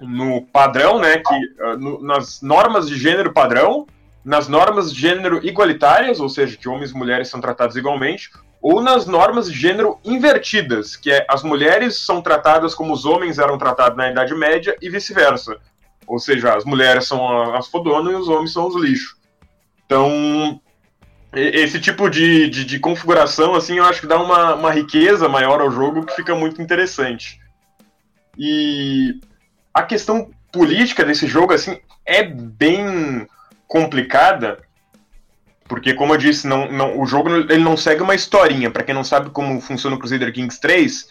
no padrão, né? Que, uh, no, nas normas de gênero padrão, nas normas de gênero igualitárias, ou seja, que homens e mulheres são tratados igualmente, ou nas normas de gênero invertidas, que é as mulheres são tratadas como os homens eram tratados na Idade Média e vice-versa. Ou seja, as mulheres são as fodonas e os homens são os lixos. Então, esse tipo de, de, de, configuração, assim, eu acho que dá uma, uma riqueza maior ao jogo que fica muito interessante. E a questão política desse jogo, assim, é bem complicada, porque, como eu disse, não, não, o jogo ele não segue uma historinha. Para quem não sabe como funciona o Crusader Kings 3,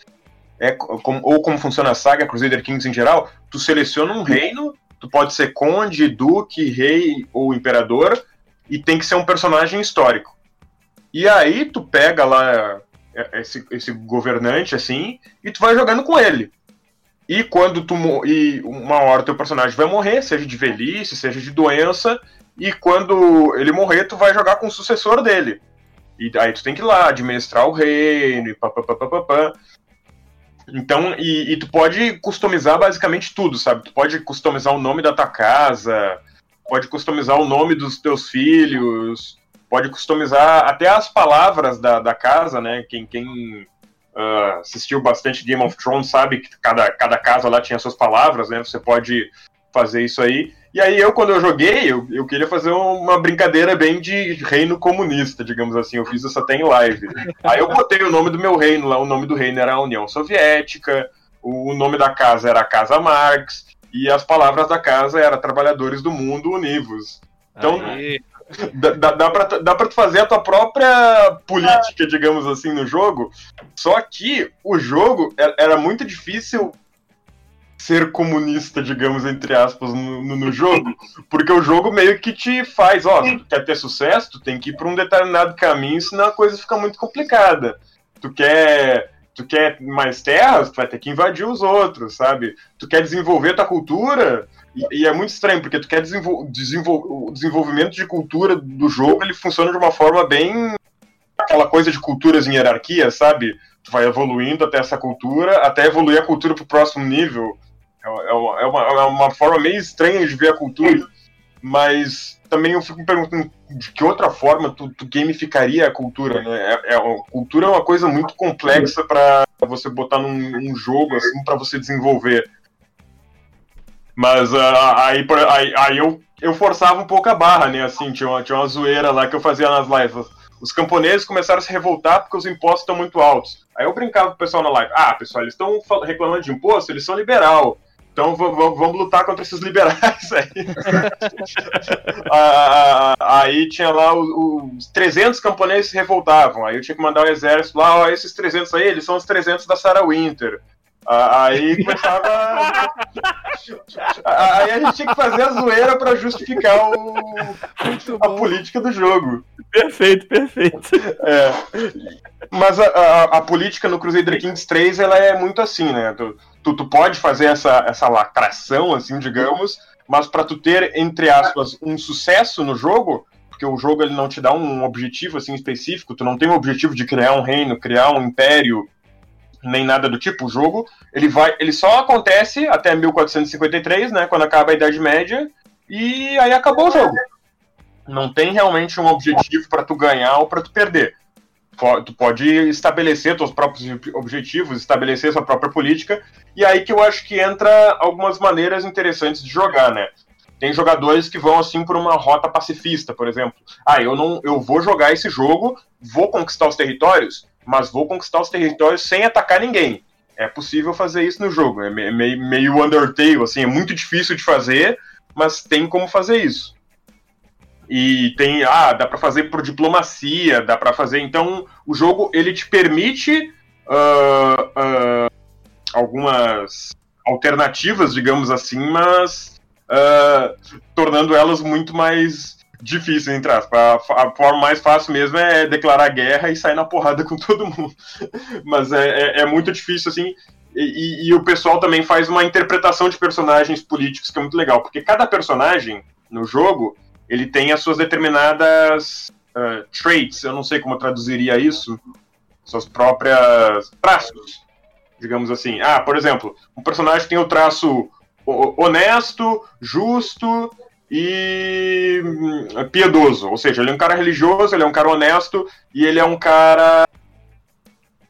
é, com, ou como funciona a saga Crusader Kings em geral, tu seleciona um reino, tu pode ser conde, duque, rei ou imperador, e tem que ser um personagem histórico. E aí tu pega lá é, esse, esse governante, assim, e tu vai jogando com ele. E quando tu e uma hora teu personagem vai morrer, seja de velhice, seja de doença, e quando ele morrer, tu vai jogar com o sucessor dele. E aí tu tem que ir lá administrar o reino e papapá. Então, e, e, tu pode customizar basicamente tudo, sabe? Tu pode customizar o nome da tua casa, pode customizar o nome dos teus filhos, pode customizar até as palavras da, da casa, né? Quem, quem uh, assistiu bastante Game of Thrones sabe que cada, cada casa lá tinha suas palavras, né? Você pode fazer isso aí. E aí eu, quando eu joguei, eu, eu queria fazer uma brincadeira bem de reino comunista, digamos assim. Eu fiz isso até em live. Aí eu botei o nome do meu reino lá, o nome do reino era a União Soviética, o nome da casa era a Casa Marx, e as palavras da casa eram Trabalhadores do Mundo Univos. Então, dá, dá, pra, dá pra tu fazer a tua própria política, digamos assim, no jogo. Só que o jogo era muito difícil ser comunista, digamos, entre aspas, no, no, no, jogo, porque o jogo meio que te faz, ó, tu quer ter sucesso, tu tem que ir para um determinado caminho, senão a coisa fica muito complicada. Tu quer, tu quer mais terras, tu vai ter que invadir os outros, sabe? Tu quer desenvolver tua cultura, e, e é muito estranho, porque tu quer desenvol, desenvol, o desenvolvimento de cultura do jogo, ele funciona de uma forma bem aquela coisa de culturas em hierarquia, sabe? Tu vai evoluindo até essa cultura, até evoluir a cultura pro próximo nível. É, é, uma, é, uma, é uma forma meio estranha de ver a cultura, mas também eu fico me perguntando de que outra forma tu, tu gamificaria a cultura, né? É, é, a cultura é uma coisa muito complexa para você botar num, num jogo, assim, para você desenvolver. Mas uh, aí, aí, aí, eu, eu forçava um pouco a barra, né? Assim, tinha uma, tinha uma zoeira lá que eu fazia nas lives. Os camponeses começaram a se revoltar porque os impostos estão muito altos. Aí eu brincava com o pessoal na live. Ah, pessoal, eles estão reclamando de imposto, eles são liberal. Então vamos lutar contra esses liberais aí. [laughs] Aí tinha lá os, 300 camponeses se revoltavam. Aí eu tinha que mandar o exército lá, ó, esses 300 aí, eles são os 300 da Sarah Winter. Aí começava. aí a gente tinha que fazer a zoeira para justificar o... a política do jogo. Perfeito, perfeito. É. Mas a, a, a, política no Crusader Kings 3 ela é muito assim, né? Tu, tu, tu, pode fazer essa, essa lacração, assim, digamos, mas para tu ter, entre aspas, um sucesso no jogo, porque o jogo ele não te dá um objetivo assim específico, tu não tem o objetivo de criar um reino, criar um império, nem nada do tipo. O jogo ele vai, ele só acontece até 1453, né, quando acaba a Idade Média, e aí acabou o jogo. Não tem realmente um objetivo para tu ganhar ou para tu perder. Tu pode estabelecer seus próprios objetivos, estabelecer sua própria política, e aí que eu acho que entra algumas maneiras interessantes de jogar, né? Tem jogadores que vão assim por uma rota pacifista, por exemplo. Ah, eu não, eu vou jogar esse jogo, vou conquistar os territórios, mas vou conquistar os territórios sem atacar ninguém. É possível fazer isso no jogo. É meio, meio Undertale, assim, é muito difícil de fazer, mas tem como fazer isso. E tem, ah, dá para fazer por diplomacia, dá para fazer. Então, o jogo ele te permite uh, uh, algumas alternativas, digamos assim, mas uh, tornando elas muito mais difíceis, entre aspas. A, a, forma mais fácil mesmo é declarar guerra e sair na porrada [laughs] com todo mundo. mas é, é, é muito difícil, assim. E, e, e, o pessoal também faz uma interpretação de personagens políticos que é muito legal, porque cada personagem no jogo ele tem as suas determinadas uh, traits, eu não sei como eu traduziria isso, suas próprias traços, digamos assim. Ah, por exemplo, um personagem tem o traço honesto, justo e hum, piedoso, ou seja, ele é um cara religioso, ele é um cara honesto e ele é um cara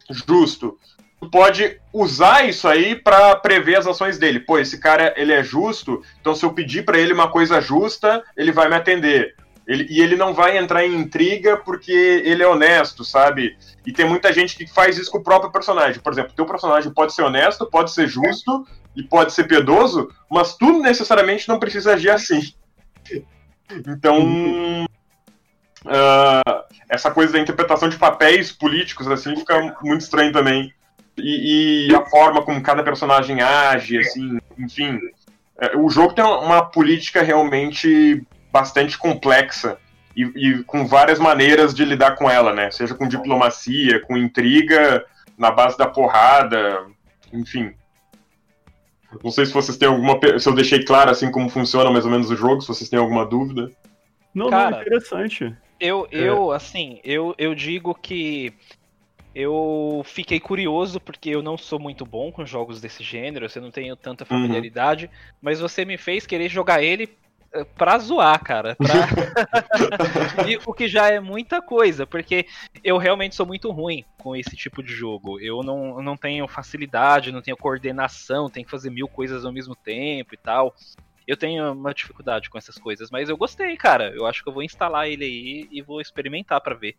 justo tu pode usar isso aí para prever as ações dele. Pô, esse cara ele é justo, então se eu pedir para ele uma coisa justa, ele vai me atender. Ele, e ele não vai entrar em intriga porque ele é honesto, sabe? E tem muita gente que faz isso com o próprio personagem. Por exemplo, teu personagem pode ser honesto, pode ser justo e pode ser piedoso, mas tu necessariamente não precisa agir assim. Então, uh, essa coisa da interpretação de papéis políticos assim fica muito estranho também e, e, a forma como cada personagem age, assim, enfim. É, o jogo tem uma política realmente bastante complexa e, e, com várias maneiras de lidar com ela, né? Seja com diplomacia, com intriga, na base da porrada, enfim. Não sei se vocês têm alguma. Se eu deixei claro assim como funciona mais ou menos o jogo, se vocês têm alguma dúvida. Não, Cara, não, interessante. Eu, eu, é. assim, eu, eu digo que eu fiquei curioso porque eu não sou muito bom com jogos desse gênero, eu não tenho tanta uhum. familiaridade, uhum. mas você me fez querer jogar ele pra zoar, cara. Pra... [laughs] e, o que já é muita coisa, porque eu realmente sou muito ruim com esse tipo de jogo. Eu não, não tenho facilidade, não tenho coordenação, tenho que fazer mil coisas ao mesmo tempo e tal. Eu tenho uma dificuldade com essas coisas, mas eu gostei, cara. Eu acho que eu vou instalar ele aí e vou experimentar para ver.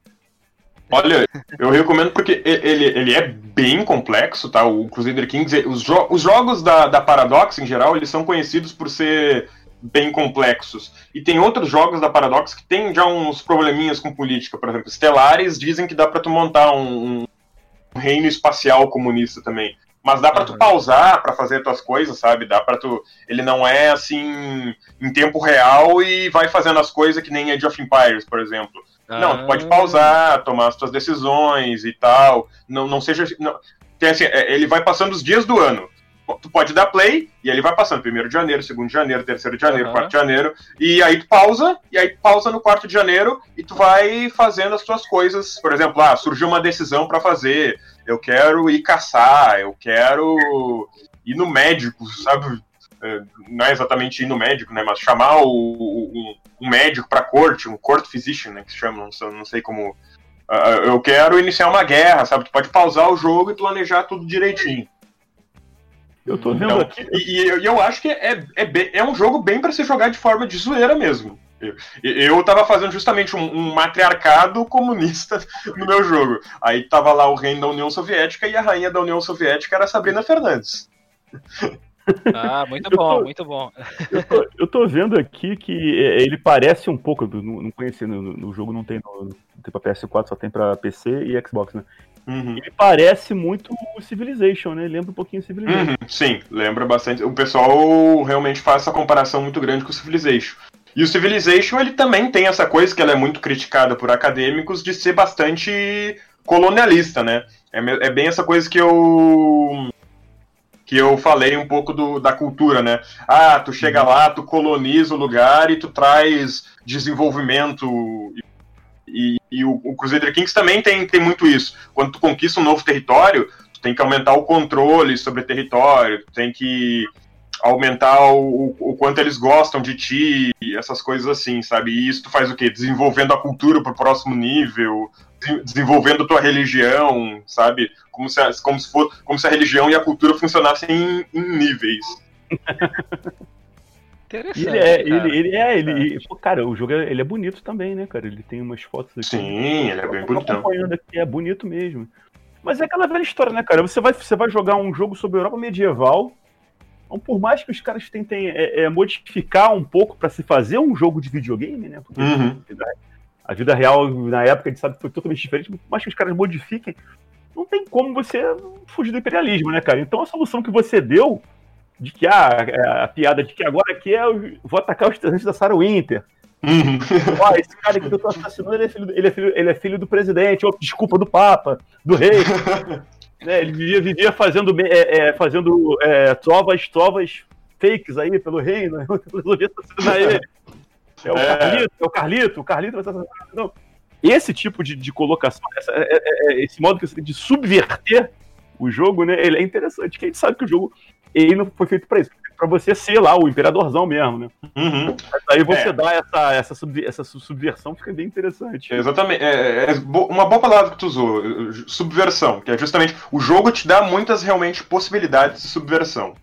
Olha, eu recomendo porque ele, ele é bem complexo, tá? O Crusader Kings, os, jo os jogos da, da Paradox, em geral, eles são conhecidos por ser bem complexos. E tem outros jogos da Paradox que tem já uns probleminhas com política. Por exemplo, Stellaris dizem que dá pra tu montar um, um reino espacial comunista também. Mas dá pra tu pausar para fazer tuas coisas, sabe? Dá para tu. Ele não é assim em tempo real e vai fazendo as coisas que nem Age of Empires, por exemplo. Não, tu pode ah. pausar, tomar as tuas decisões e tal. Não, não seja. Não, tem assim, é, ele vai passando os dias do ano. Tu pode dar play e ele vai passando. Primeiro de janeiro, segundo de janeiro, terceiro de janeiro, uhum. quarto de janeiro. E aí tu pausa, e aí tu pausa no quarto de janeiro e tu vai fazendo as tuas coisas. Por exemplo, ah, surgiu uma decisão para fazer. Eu quero ir caçar, eu quero ir no médico, sabe? É, não é exatamente ir no médico, né? Mas chamar o, o um médico para corte, um court physician, né? Que se chama, não sei, não sei como. Uh, eu quero iniciar uma guerra, sabe? Tu pode pausar o jogo e planejar tudo direitinho. Eu tô vendo então, aqui. E, e, eu acho que é, é, bem, é um jogo bem para se jogar de forma de zoeira mesmo. Eu, eu tava fazendo justamente um, um, matriarcado comunista [laughs] no meu jogo. Aí tava lá o reino da União Soviética e a rainha da União Soviética era Sabrina Fernandes. Ah, muito bom, tô, muito bom. Eu tô, eu tô, vendo aqui que é, ele parece um pouco, não, não conheci, no, no, jogo não tem, no, não tem pra PS4, só tem pra PC e Xbox, né? Uhum. Ele parece muito o Civilization, né? Lembra um pouquinho o Civilization. Uhum, sim, lembra bastante. O pessoal realmente faz essa comparação muito grande com o Civilization. E o Civilization, ele também tem essa coisa que ela é muito criticada por acadêmicos de ser bastante colonialista, né? É, é bem essa coisa que eu que eu falei um pouco do, da cultura, né? Ah, tu chega lá, tu coloniza o lugar e tu traz desenvolvimento. E, e o, o Crusader Kings também tem, tem muito isso. Quando tu conquista um novo território, tu tem que aumentar o controle sobre o território, tu tem que aumentar o, o quanto eles gostam de ti, essas coisas assim, sabe? E isso tu faz o quê? Desenvolvendo a cultura pro próximo nível, desenvolvendo tua religião, sabe? Como se, como se, for, como se a religião e a cultura funcionassem em, em níveis. [laughs] Interessante. Ele é, cara. ele, ele é, ele, pô, cara, o jogo é, ele é bonito também, né, cara? Ele tem umas fotos aqui. Sim, ele é bem bonitão. acompanhando aqui, é bonito mesmo. Mas é aquela velha história, né, cara? Você vai, você vai jogar um jogo sobre a Europa medieval. Então, por mais que os caras tentem é, é, modificar um pouco para se fazer um jogo de videogame, né? Porque uhum. A vida real, na época, a gente sabe que foi totalmente diferente, mas que os caras modifiquem, não tem como você fugir do imperialismo, né, cara? Então a solução que você deu, de que ah, é a piada de que agora aqui é eu vou atacar os estudantes da Sarah Winter. Uhum. Ó, esse cara que eu tô assassinando, ele é filho, ele é filho, ele é filho do presidente, ou desculpa, do Papa, do rei. [laughs] né, ele vivia, vivia fazendo, é, é, fazendo é, trovas, trovas fakes aí pelo reino, resolvia assassinar ele. É o é. Carlito, é o Carlito, o Carlito vai estar. Não. Esse tipo de, de colocação, essa, é esse modo que você tem de subverter o jogo, né? Ele é interessante, que a gente sabe que o jogo ele não foi feito para isso. Para você ser lá o imperadorzão mesmo, né? Uhum. Aí você é. dá essa, essa, sub, essa subversão, fica bem interessante. Exatamente. É, é, uma boa palavra que tu usou, subversão, que é justamente o jogo te dá muitas realmente possibilidades de subversão.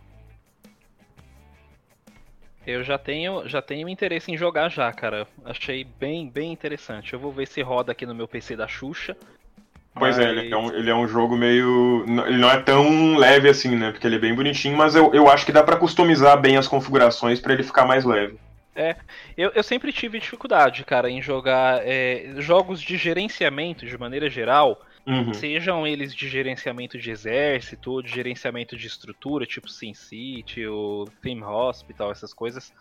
Eu já tenho, já tenho interesse em jogar já, cara. Achei bem, bem interessante. Eu vou ver se roda aqui no meu PC da Xuxa. Pois mas... é, ele é, um, ele é um jogo meio. Ele não é tão leve assim, né? Porque ele é bem bonitinho, mas eu, eu acho que dá para customizar bem as configurações para ele ficar mais leve. É, eu, eu sempre tive dificuldade, cara, em jogar é, jogos de gerenciamento de maneira geral. Uhum. Sejam eles de gerenciamento de exército ou de gerenciamento de estrutura, tipo SimCity ou Theme Hospital, essas coisas.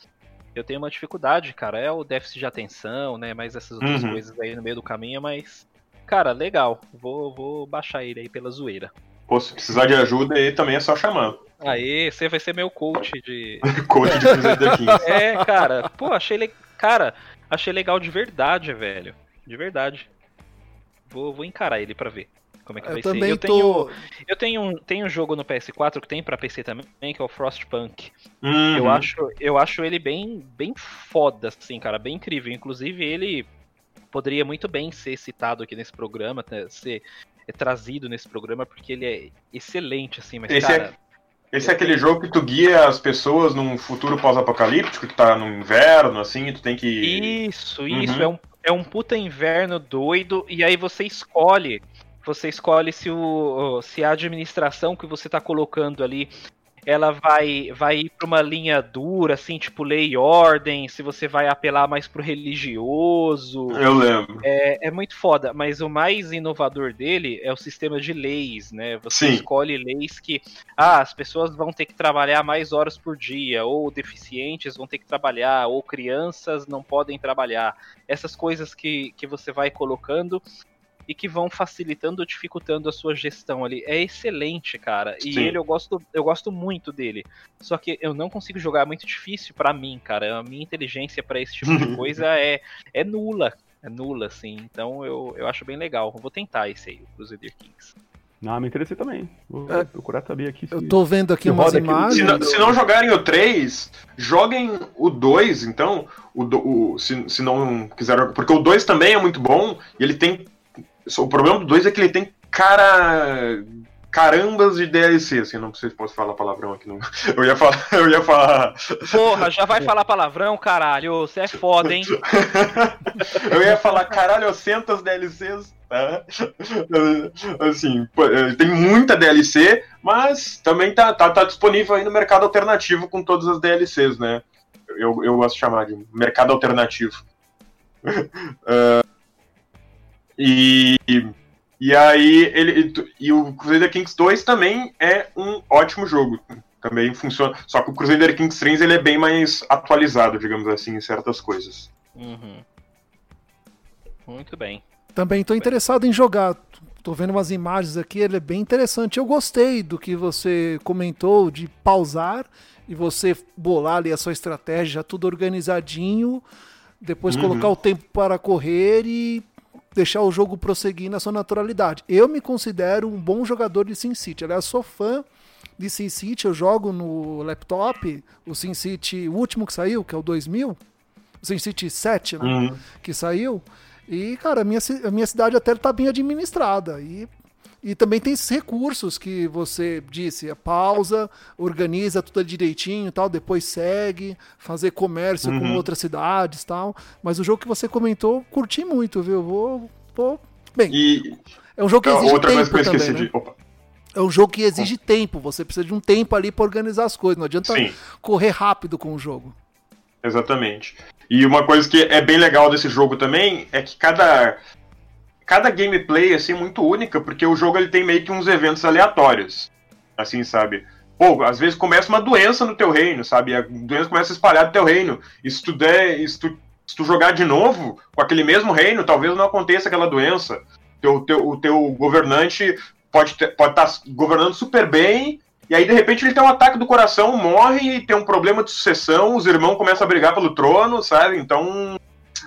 Eu tenho uma dificuldade, cara. É o déficit de atenção, né? Mas essas outras uhum. coisas aí no meio do caminho, mas. Cara, legal. Vou, vou baixar ele aí pela zoeira. Pô, se precisar de ajuda aí também é só chamar. Aí, você vai ser meu coach de. [laughs] coach de Crusader Kings. [laughs] É, cara. Pô, achei le... Cara, achei legal de verdade, velho. De verdade. Vou, vou encarar ele para ver como é que eu vai também ser. Eu tô... tenho, eu tenho um, tenho um jogo no PS4 que tem para PC também, que é o Frostpunk. Uhum. Eu acho, eu acho ele bem, bem foda, assim, cara, bem incrível. Inclusive ele poderia muito bem ser citado aqui nesse programa, ser é trazido nesse programa porque ele é excelente, assim, mas esse é cara. É, esse é aquele jogo que tu guia as pessoas num futuro pós-apocalíptico, que tá no inverno, assim, tu tem que. Isso, isso. Uhum. É um é um puta inverno doido, e aí você escolhe. Você escolhe se, o, se a administração que você está colocando ali ela vai vai ir para uma linha dura, assim, tipo lei e ordem, se você vai apelar mais pro religioso. Eu lembro. É, é muito foda, mas o mais inovador dele é o sistema de leis, né? Você Sim. escolhe leis que, ah, as pessoas vão ter que trabalhar mais horas por dia, ou deficientes vão ter que trabalhar, ou crianças não podem trabalhar. Essas coisas que, que você vai colocando e que vão facilitando ou dificultando a sua gestão ali. É excelente, cara. E Sim. ele eu gosto, eu gosto muito dele. Só que eu não consigo jogar é muito difícil para mim, cara. A minha inteligência para esse tipo de coisa é, é nula. É nula, assim. Então eu, eu acho bem legal. Eu vou tentar esse aí, o Crusader Kings. Não, me interessei também. Vou é, procurar saber aqui. Eu tô vendo aqui umas imagens. Se não, se não, jogarem o 3, joguem o 2, então. O, o, se, se não quiser. Porque o 2 também é muito bom e ele tem o problema do 2 é que ele tem cara. Carambas de DLC, assim, não sei se posso falar palavrão aqui. Não. [laughs] Eu ia falar. Eu ia falar. Porra, já vai falar palavrão, caralho. Você é foda, hein? [laughs] eu ia falar, caralho, centas DLCs. Tá? Assim, é, tem muita DLC, mas também tá, tá, tá disponível aí no mercado alternativo com todas as DLCs, né? Eu, eu gosto de chamar de mercado alternativo. Uh, [laughs] E, e aí ele e o Crusader Kings 2 também é um ótimo jogo. Também funciona. Só que o Crusader Kings 3 ele é bem mais atualizado, digamos assim, em certas coisas. Uhum. Muito bem. Também estou interessado em jogar. Tô vendo umas imagens aqui, ele é bem interessante. Eu gostei do que você comentou de pausar e você bolar ali a sua estratégia, tudo organizadinho, depois uhum. colocar o tempo para correr e deixar o jogo prosseguir na sua naturalidade. Eu me considero um bom jogador de SimCity. Aliás, sou fã de SimCity, eu jogo no laptop, o SimCity, o último que saiu, que é o 2000, o SimCity 7, né, uhum. que saiu. E, cara, a minha, a minha cidade até está bem administrada. E, e também tem esses recursos que você disse, a pausa, organiza tudo direitinho tal, depois segue, fazer comércio uhum. com outras cidades tal. Mas o jogo que você comentou, curti muito, viu? Vou. vou... Bem. E... É um jogo que exige outra tempo coisa que eu esqueci também, de... Né? É um jogo que exige tempo, você precisa de um tempo ali para organizar as coisas, não adianta Sim. correr rápido com o jogo. Exatamente. E uma coisa que é bem legal desse jogo também é que cada cada gameplay é assim muito única, porque o jogo ele tem meio que uns eventos aleatórios. Assim, sabe? Pô, às vezes começa uma doença no teu reino, sabe? A doença começa a espalhar no teu reino. E se tu der, se tu, se tu jogar de novo com aquele mesmo reino, talvez não aconteça aquela doença. Teu, teu, o teu governante pode estar pode tá governando super bem, e aí, de repente, ele tem um ataque do coração, morre, tem um problema de sucessão, os irmãos começam a brigar pelo trono, sabe? Então,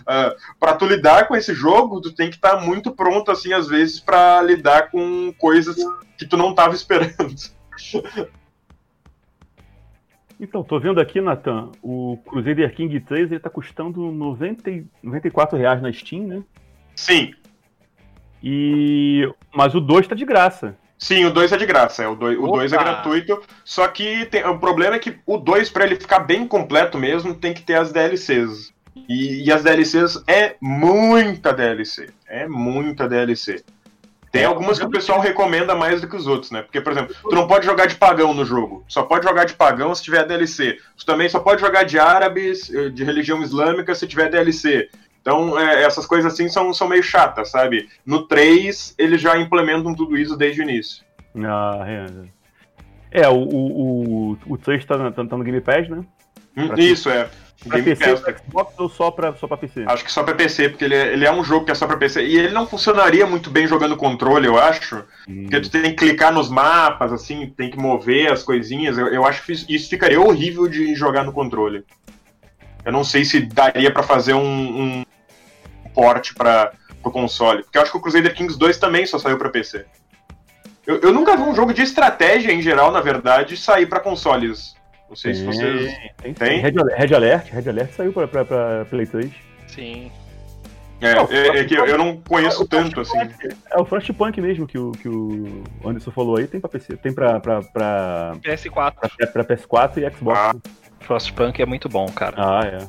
uh, ah, para tu lidar com esse jogo, tu tem que estar tá muito pronto, assim, às vezes, para lidar com coisas que tu não estava [laughs] esperando. Então, tô vendo aqui, Nathan, o Crusader King 3 ele tá custando 90, 94 reais na Steam, né? Sim. E... Mas o 2 tá de graça. Sim, o 2 é de graça, é, o 2 é gratuito. Só que tem, o problema é que o 2, para ele ficar bem completo mesmo, tem que ter as DLCs. E, e, as DLCs é muita DLC. É muita DLC. Tem algumas que o pessoal recomenda mais do que os outros, né? Porque, por exemplo, tu não pode jogar de pagão no jogo. Só pode jogar de pagão se tiver DLC. Tu também só pode jogar de árabes, eh, de religião islâmica, se tiver DLC. Então, é, essas coisas assim são, são meio chatas, sabe? No 3, eles já implementam tudo isso desde o início. Ah, é. É, o, o, o 3 tá, tá, tá no Game Pass, né? Hum, isso, é. Pra Game PC. Xbox ou só pra, só pra PC? Acho que só pra PC, porque ele é, ele é um jogo que é só pra PC. E ele não funcionaria muito bem jogando controle, eu acho. Hum. Porque tu tem que clicar nos mapas, assim, tem que mover as coisinhas. Eu, eu acho que isso ficaria horrível de jogar no controle. Eu não sei se daria para fazer um, um, porte para o console. Porque eu acho que o Crusader Kings 2 também só saiu para PC. Eu, eu, nunca vi um jogo de estratégia em geral, na verdade, sair para consoles. Não sei se vocês. Tem? tem? Red, Red, Alert, Red Alert saiu para Play 3. Sim. É, é, é, que eu não conheço é, tanto, assim. É o Frostpunk mesmo que o, que o Anderson falou aí, tem pra PC, tem pra, pra, pra PS4. Pra, pra PS4 e Xbox. Ah. Frostpunk é muito bom, cara. Ah, é.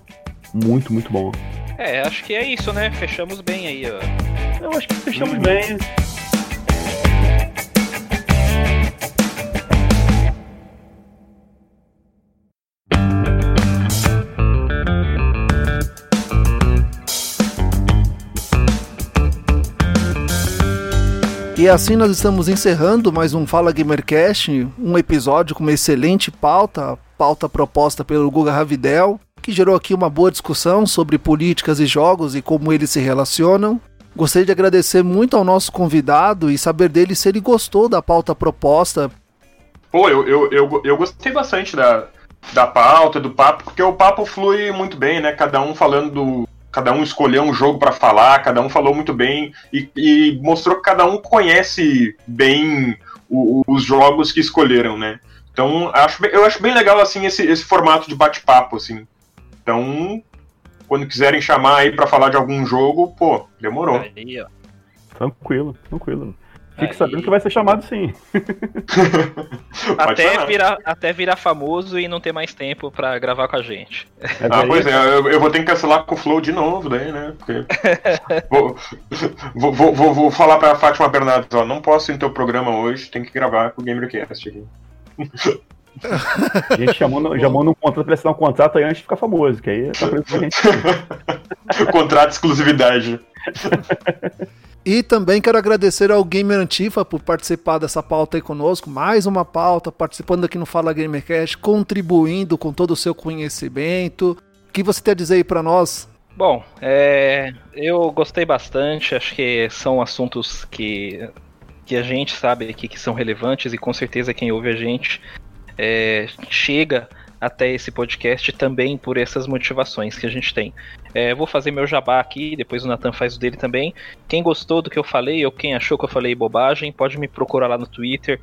Muito, muito bom. É, acho que é isso, né? Fechamos bem aí, ó. Eu acho que fechamos uhum. bem. E assim nós estamos encerrando mais um Fala Gamercast, um episódio com uma excelente pauta, pauta proposta pelo Guga Ravidel que gerou aqui uma boa discussão sobre políticas e jogos e como eles se relacionam. Gostaria de agradecer muito ao nosso convidado e saber dele se ele gostou da pauta proposta. Pô, eu, eu, eu, eu gostei bastante da, da pauta, do papo, porque o papo flui muito bem, né? Cada um falando do. Cada um escolheu um jogo para falar, cada um falou muito bem e, e mostrou que cada um conhece bem o, os jogos que escolheram, né? Então, acho, eu acho bem legal assim esse, esse formato de bate-papo, assim. Então, quando quiserem chamar aí para falar de algum jogo, pô, demorou. Aí, tranquilo, tranquilo. Fique aí. sabendo que vai ser chamado sim. [laughs] até, virar, até virar famoso e não ter mais tempo para gravar com a gente. Ah, pois é, eu, eu, vou ter que cancelar com o Flow de novo, daí, né? Porque... [laughs] vou, vou, vou, vou, falar pra Fátima Bernardes, ó, não posso ir no teu programa hoje, tem que gravar com o GamerCast aqui. A gente chamou, já manda um contrato pra assinar um contrato aí antes de ficar famoso, que aí tá preso pra gente. [laughs] contrato de exclusividade. E também quero agradecer ao Gamer Antifa por participar dessa pauta aí conosco. Mais uma pauta, participando aqui no Fala Gamercast, contribuindo com todo o seu conhecimento. O que você tem a dizer aí pra nós? Bom, é, eu gostei bastante. Acho que são assuntos que que a gente sabe aqui que são relevantes e com certeza quem ouve a gente é, chega até esse podcast também por essas motivações que a gente tem. É, vou fazer meu jabá aqui, depois o Nathan faz o dele também. Quem gostou do que eu falei ou quem achou que eu falei bobagem, pode me procurar lá no Twitter.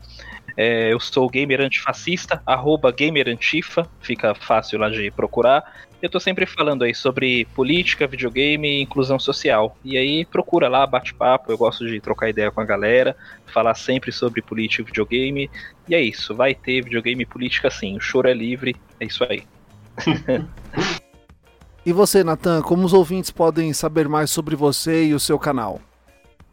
É, eu sou gamer antifascista, arroba gamerantifa, fica fácil lá de procurar. Eu tô sempre falando aí sobre política, videogame e inclusão social. E aí procura lá, bate papo, eu gosto de trocar ideia com a galera, falar sempre sobre política e videogame. E é isso, vai ter videogame e política sim, o choro é livre, é isso aí. [laughs] e você, Natan, como os ouvintes podem saber mais sobre você e o seu canal?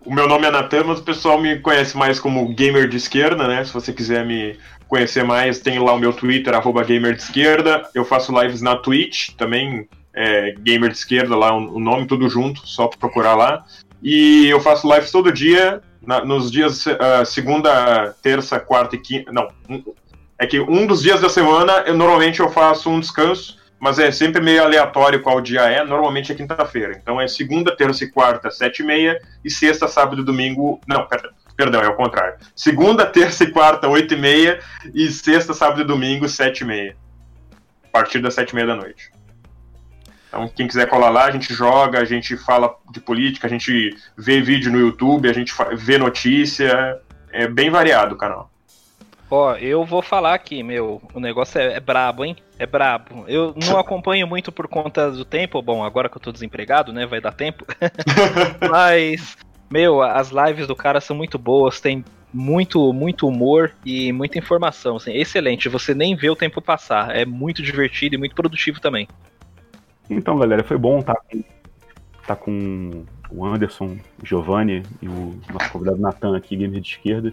O meu nome é Natan, mas o pessoal me conhece mais como gamer de esquerda, né? Se você quiser me conhecer mais, tem lá o meu Twitter, arroba gamer de esquerda. Eu faço lives na Twitch, também é, gamer de esquerda, lá o nome tudo junto, só procurar lá. E eu faço lives todo dia, na, nos dias uh, segunda, terça, quarta e quinta. Não, é que um dos dias da semana, eu, normalmente eu faço um descanso, mas é sempre meio aleatório qual dia é, normalmente é quinta-feira. Então é segunda, terça e quarta, sete e meia, e sexta, sábado e domingo. Não, perdão. Perdão, é o contrário. Segunda, [laughs] terça e quarta, 8 e meia. E sexta, sábado e domingo, 7 e meia. A partir das 7 e meia da noite. Então, quem quiser colar lá, a gente joga, a gente fala de política, a gente vê vídeo no YouTube, a gente vê notícia. É bem variado o canal. Ó, eu vou falar aqui, meu, o negócio é, é brabo, hein? É brabo. Eu não [laughs] acompanho muito por conta do tempo, bom, agora que eu tô desempregado, né, vai dar tempo. [laughs] Mas meu, as lives do cara são muito boas, tem muito, muito humor e muita informação. Assim, excelente, você nem vê o tempo passar. É muito divertido e muito produtivo também. Então, galera, foi bom estar tá com, tá com o Anderson, o Giovanni e o nosso convidado Natan aqui, gamer de esquerda.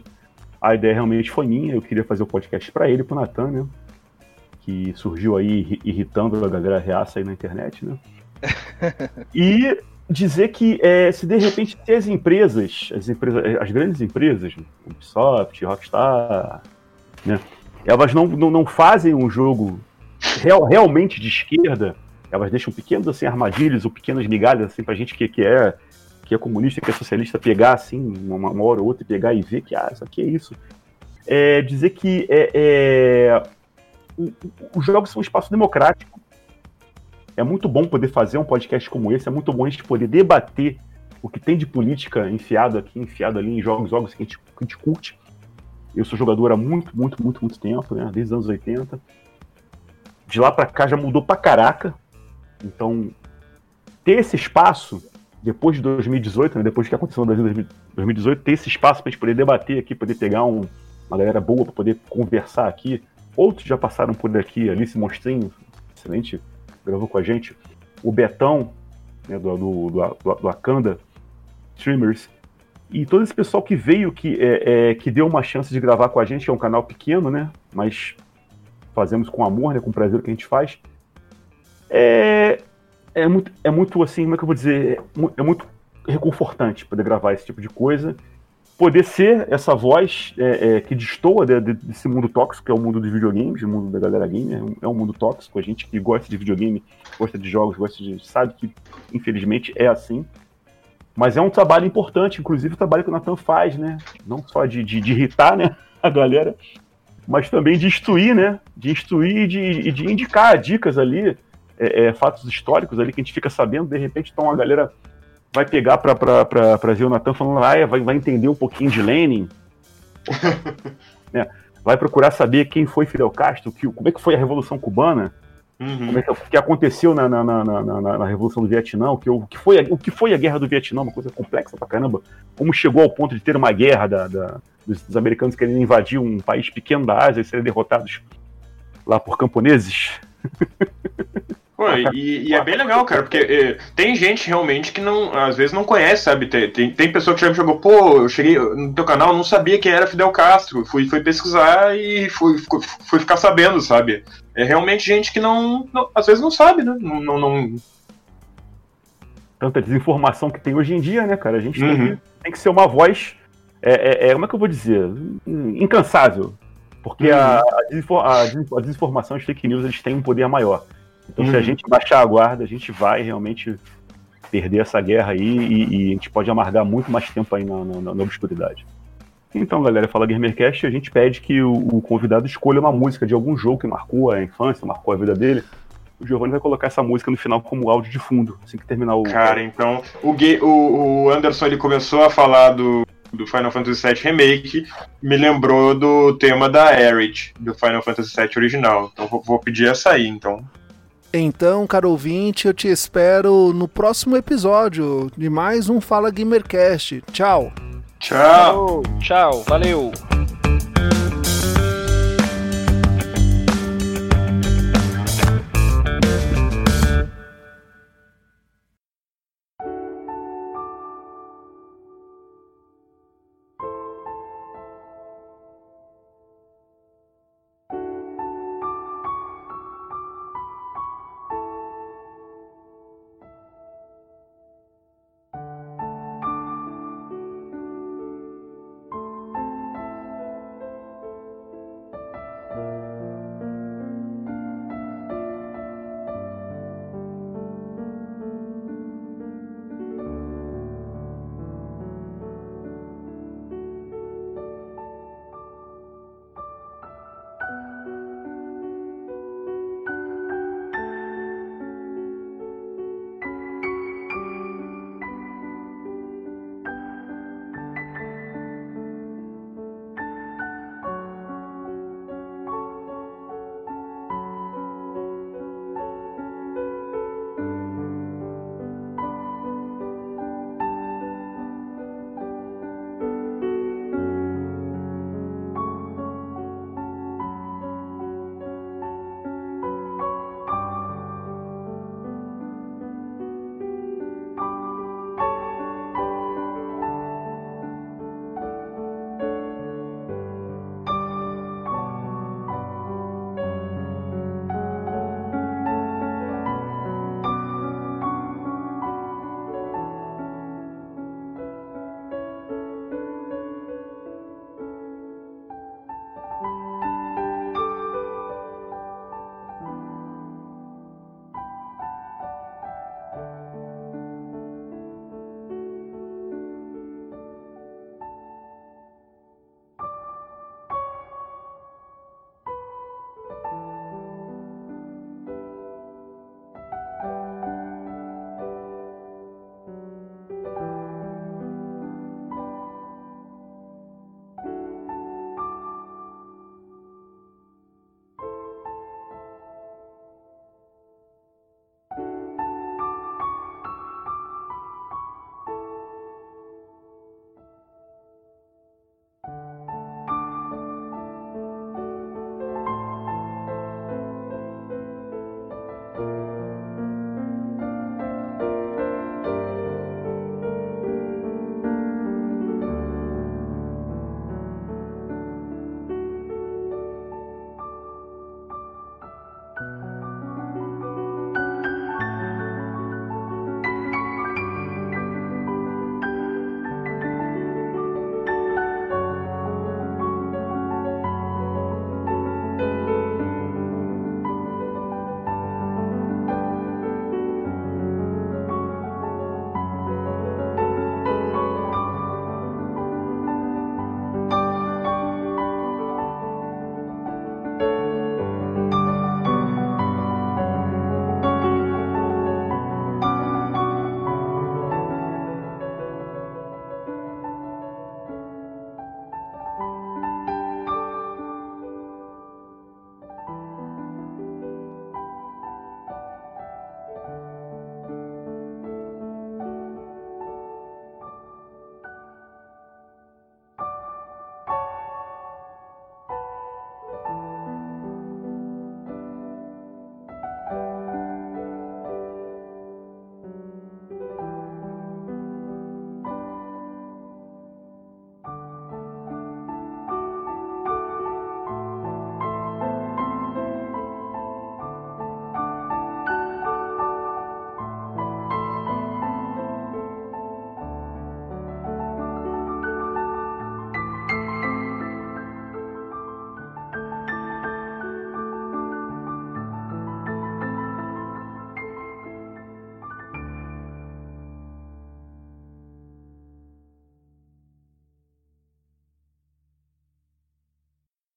A ideia realmente foi minha, eu queria fazer o podcast para ele, pro Natan, né? Que surgiu aí irritando a galera reaça aí na internet, né? [laughs] e dizer que é, se de repente se as empresas, as empresas, as grandes empresas, Ubisoft, Rockstar, né, elas não, não, não fazem um jogo real, realmente de esquerda, elas deixam pequenos assim armadilhas ou pequenas migalhas assim pra gente que, que é que é comunista, que é socialista, pegar assim uma, uma hora ou outra pegar e ver que ah, isso aqui é isso. É dizer que é, é, os jogos são um espaço democrático é muito bom poder fazer um podcast como esse, é muito bom a gente poder debater o que tem de política enfiado aqui, enfiado ali em jogos, jogos que a gente, que a gente curte. Eu sou jogador há muito, muito, muito, muito tempo, né? Desde os anos 80. De lá para cá já mudou pra caraca. Então, ter esse espaço, depois de 2018, né? depois que aconteceu em 2018, ter esse espaço pra gente poder debater aqui, poder pegar um, uma galera boa para poder conversar aqui. Outros já passaram por aqui, Alice Monstrinho, excelente gravou com a gente, o Betão, né, do, do, do, do Akanda Streamers, e todo esse pessoal que veio, que, é, é, que deu uma chance de gravar com a gente, é um canal pequeno, né? Mas fazemos com amor, né? Com prazer que a gente faz. É, é, muito, é muito assim, como é que eu vou dizer? É muito reconfortante poder gravar esse tipo de coisa poder ser essa voz é, é, que destoa de, de, desse mundo tóxico, que é o mundo dos videogames, o mundo da galera gamer, é um mundo tóxico, a gente que gosta de videogame, gosta de jogos, gosta de. sabe que infelizmente é assim. Mas é um trabalho importante, inclusive o trabalho que o Nathan faz, né? Não só de, de, de irritar né, [laughs] a galera, mas também de instruir, né? De instruir e de, de indicar dicas ali, é, é, fatos históricos ali que a gente fica sabendo, de repente, então a galera vai pegar pra, pra, pra, pra ver o Natan falando, ah, vai, vai entender um pouquinho de Lenin. [laughs] é, vai procurar saber quem foi Fidel Castro, que, como é que foi a Revolução Cubana, uhum. é que, o que aconteceu na, na, na, na, na Revolução do Vietnã, o que, o, que foi a, o que foi a Guerra do Vietnã, uma coisa complexa pra caramba, como chegou ao ponto de ter uma guerra da, da dos, dos, americanos querendo invadir um país pequeno da Ásia e serem derrotados lá por camponeses. [laughs] Pô, e, [laughs] e, é bem legal, cara, porque é, tem gente realmente que não, às vezes não conhece, sabe? Tem, tem, tem pessoa que já me jogou, pô, eu cheguei no teu canal, não sabia quem era Fidel Castro, fui, fui pesquisar e fui, fui, fui ficar sabendo, sabe? É realmente gente que não, não às vezes não sabe, né? Não, não, não... Tanta desinformação que tem hoje em dia, né, cara? A gente uhum. tem, que, tem, que, ser uma voz, é, é, é, como é que eu vou dizer? Incansável. Porque uhum. a, a, desinformação, as fake news, eles têm um poder maior. Então, uhum. se a uhum. gente baixar a guarda, a gente vai realmente perder essa guerra aí e, e a gente pode amargar muito mais tempo aí na, na, na obscuridade. Então, galera, fala Gamercast, a gente pede que o, o, convidado escolha uma música de algum jogo que marcou a infância, marcou a vida dele. O Giovanni vai colocar essa música no final como áudio de fundo, assim que terminar o. Cara, então. O, o, o Anderson ele começou a falar do, do Final Fantasy VII Remake, me lembrou do tema da Aerith, do Final Fantasy VII original. Então vou, vou pedir essa aí, então. Então, caro ouvinte, eu te espero no próximo episódio de mais um Fala Gamercast. Tchau! Tchau! Tchau, valeu!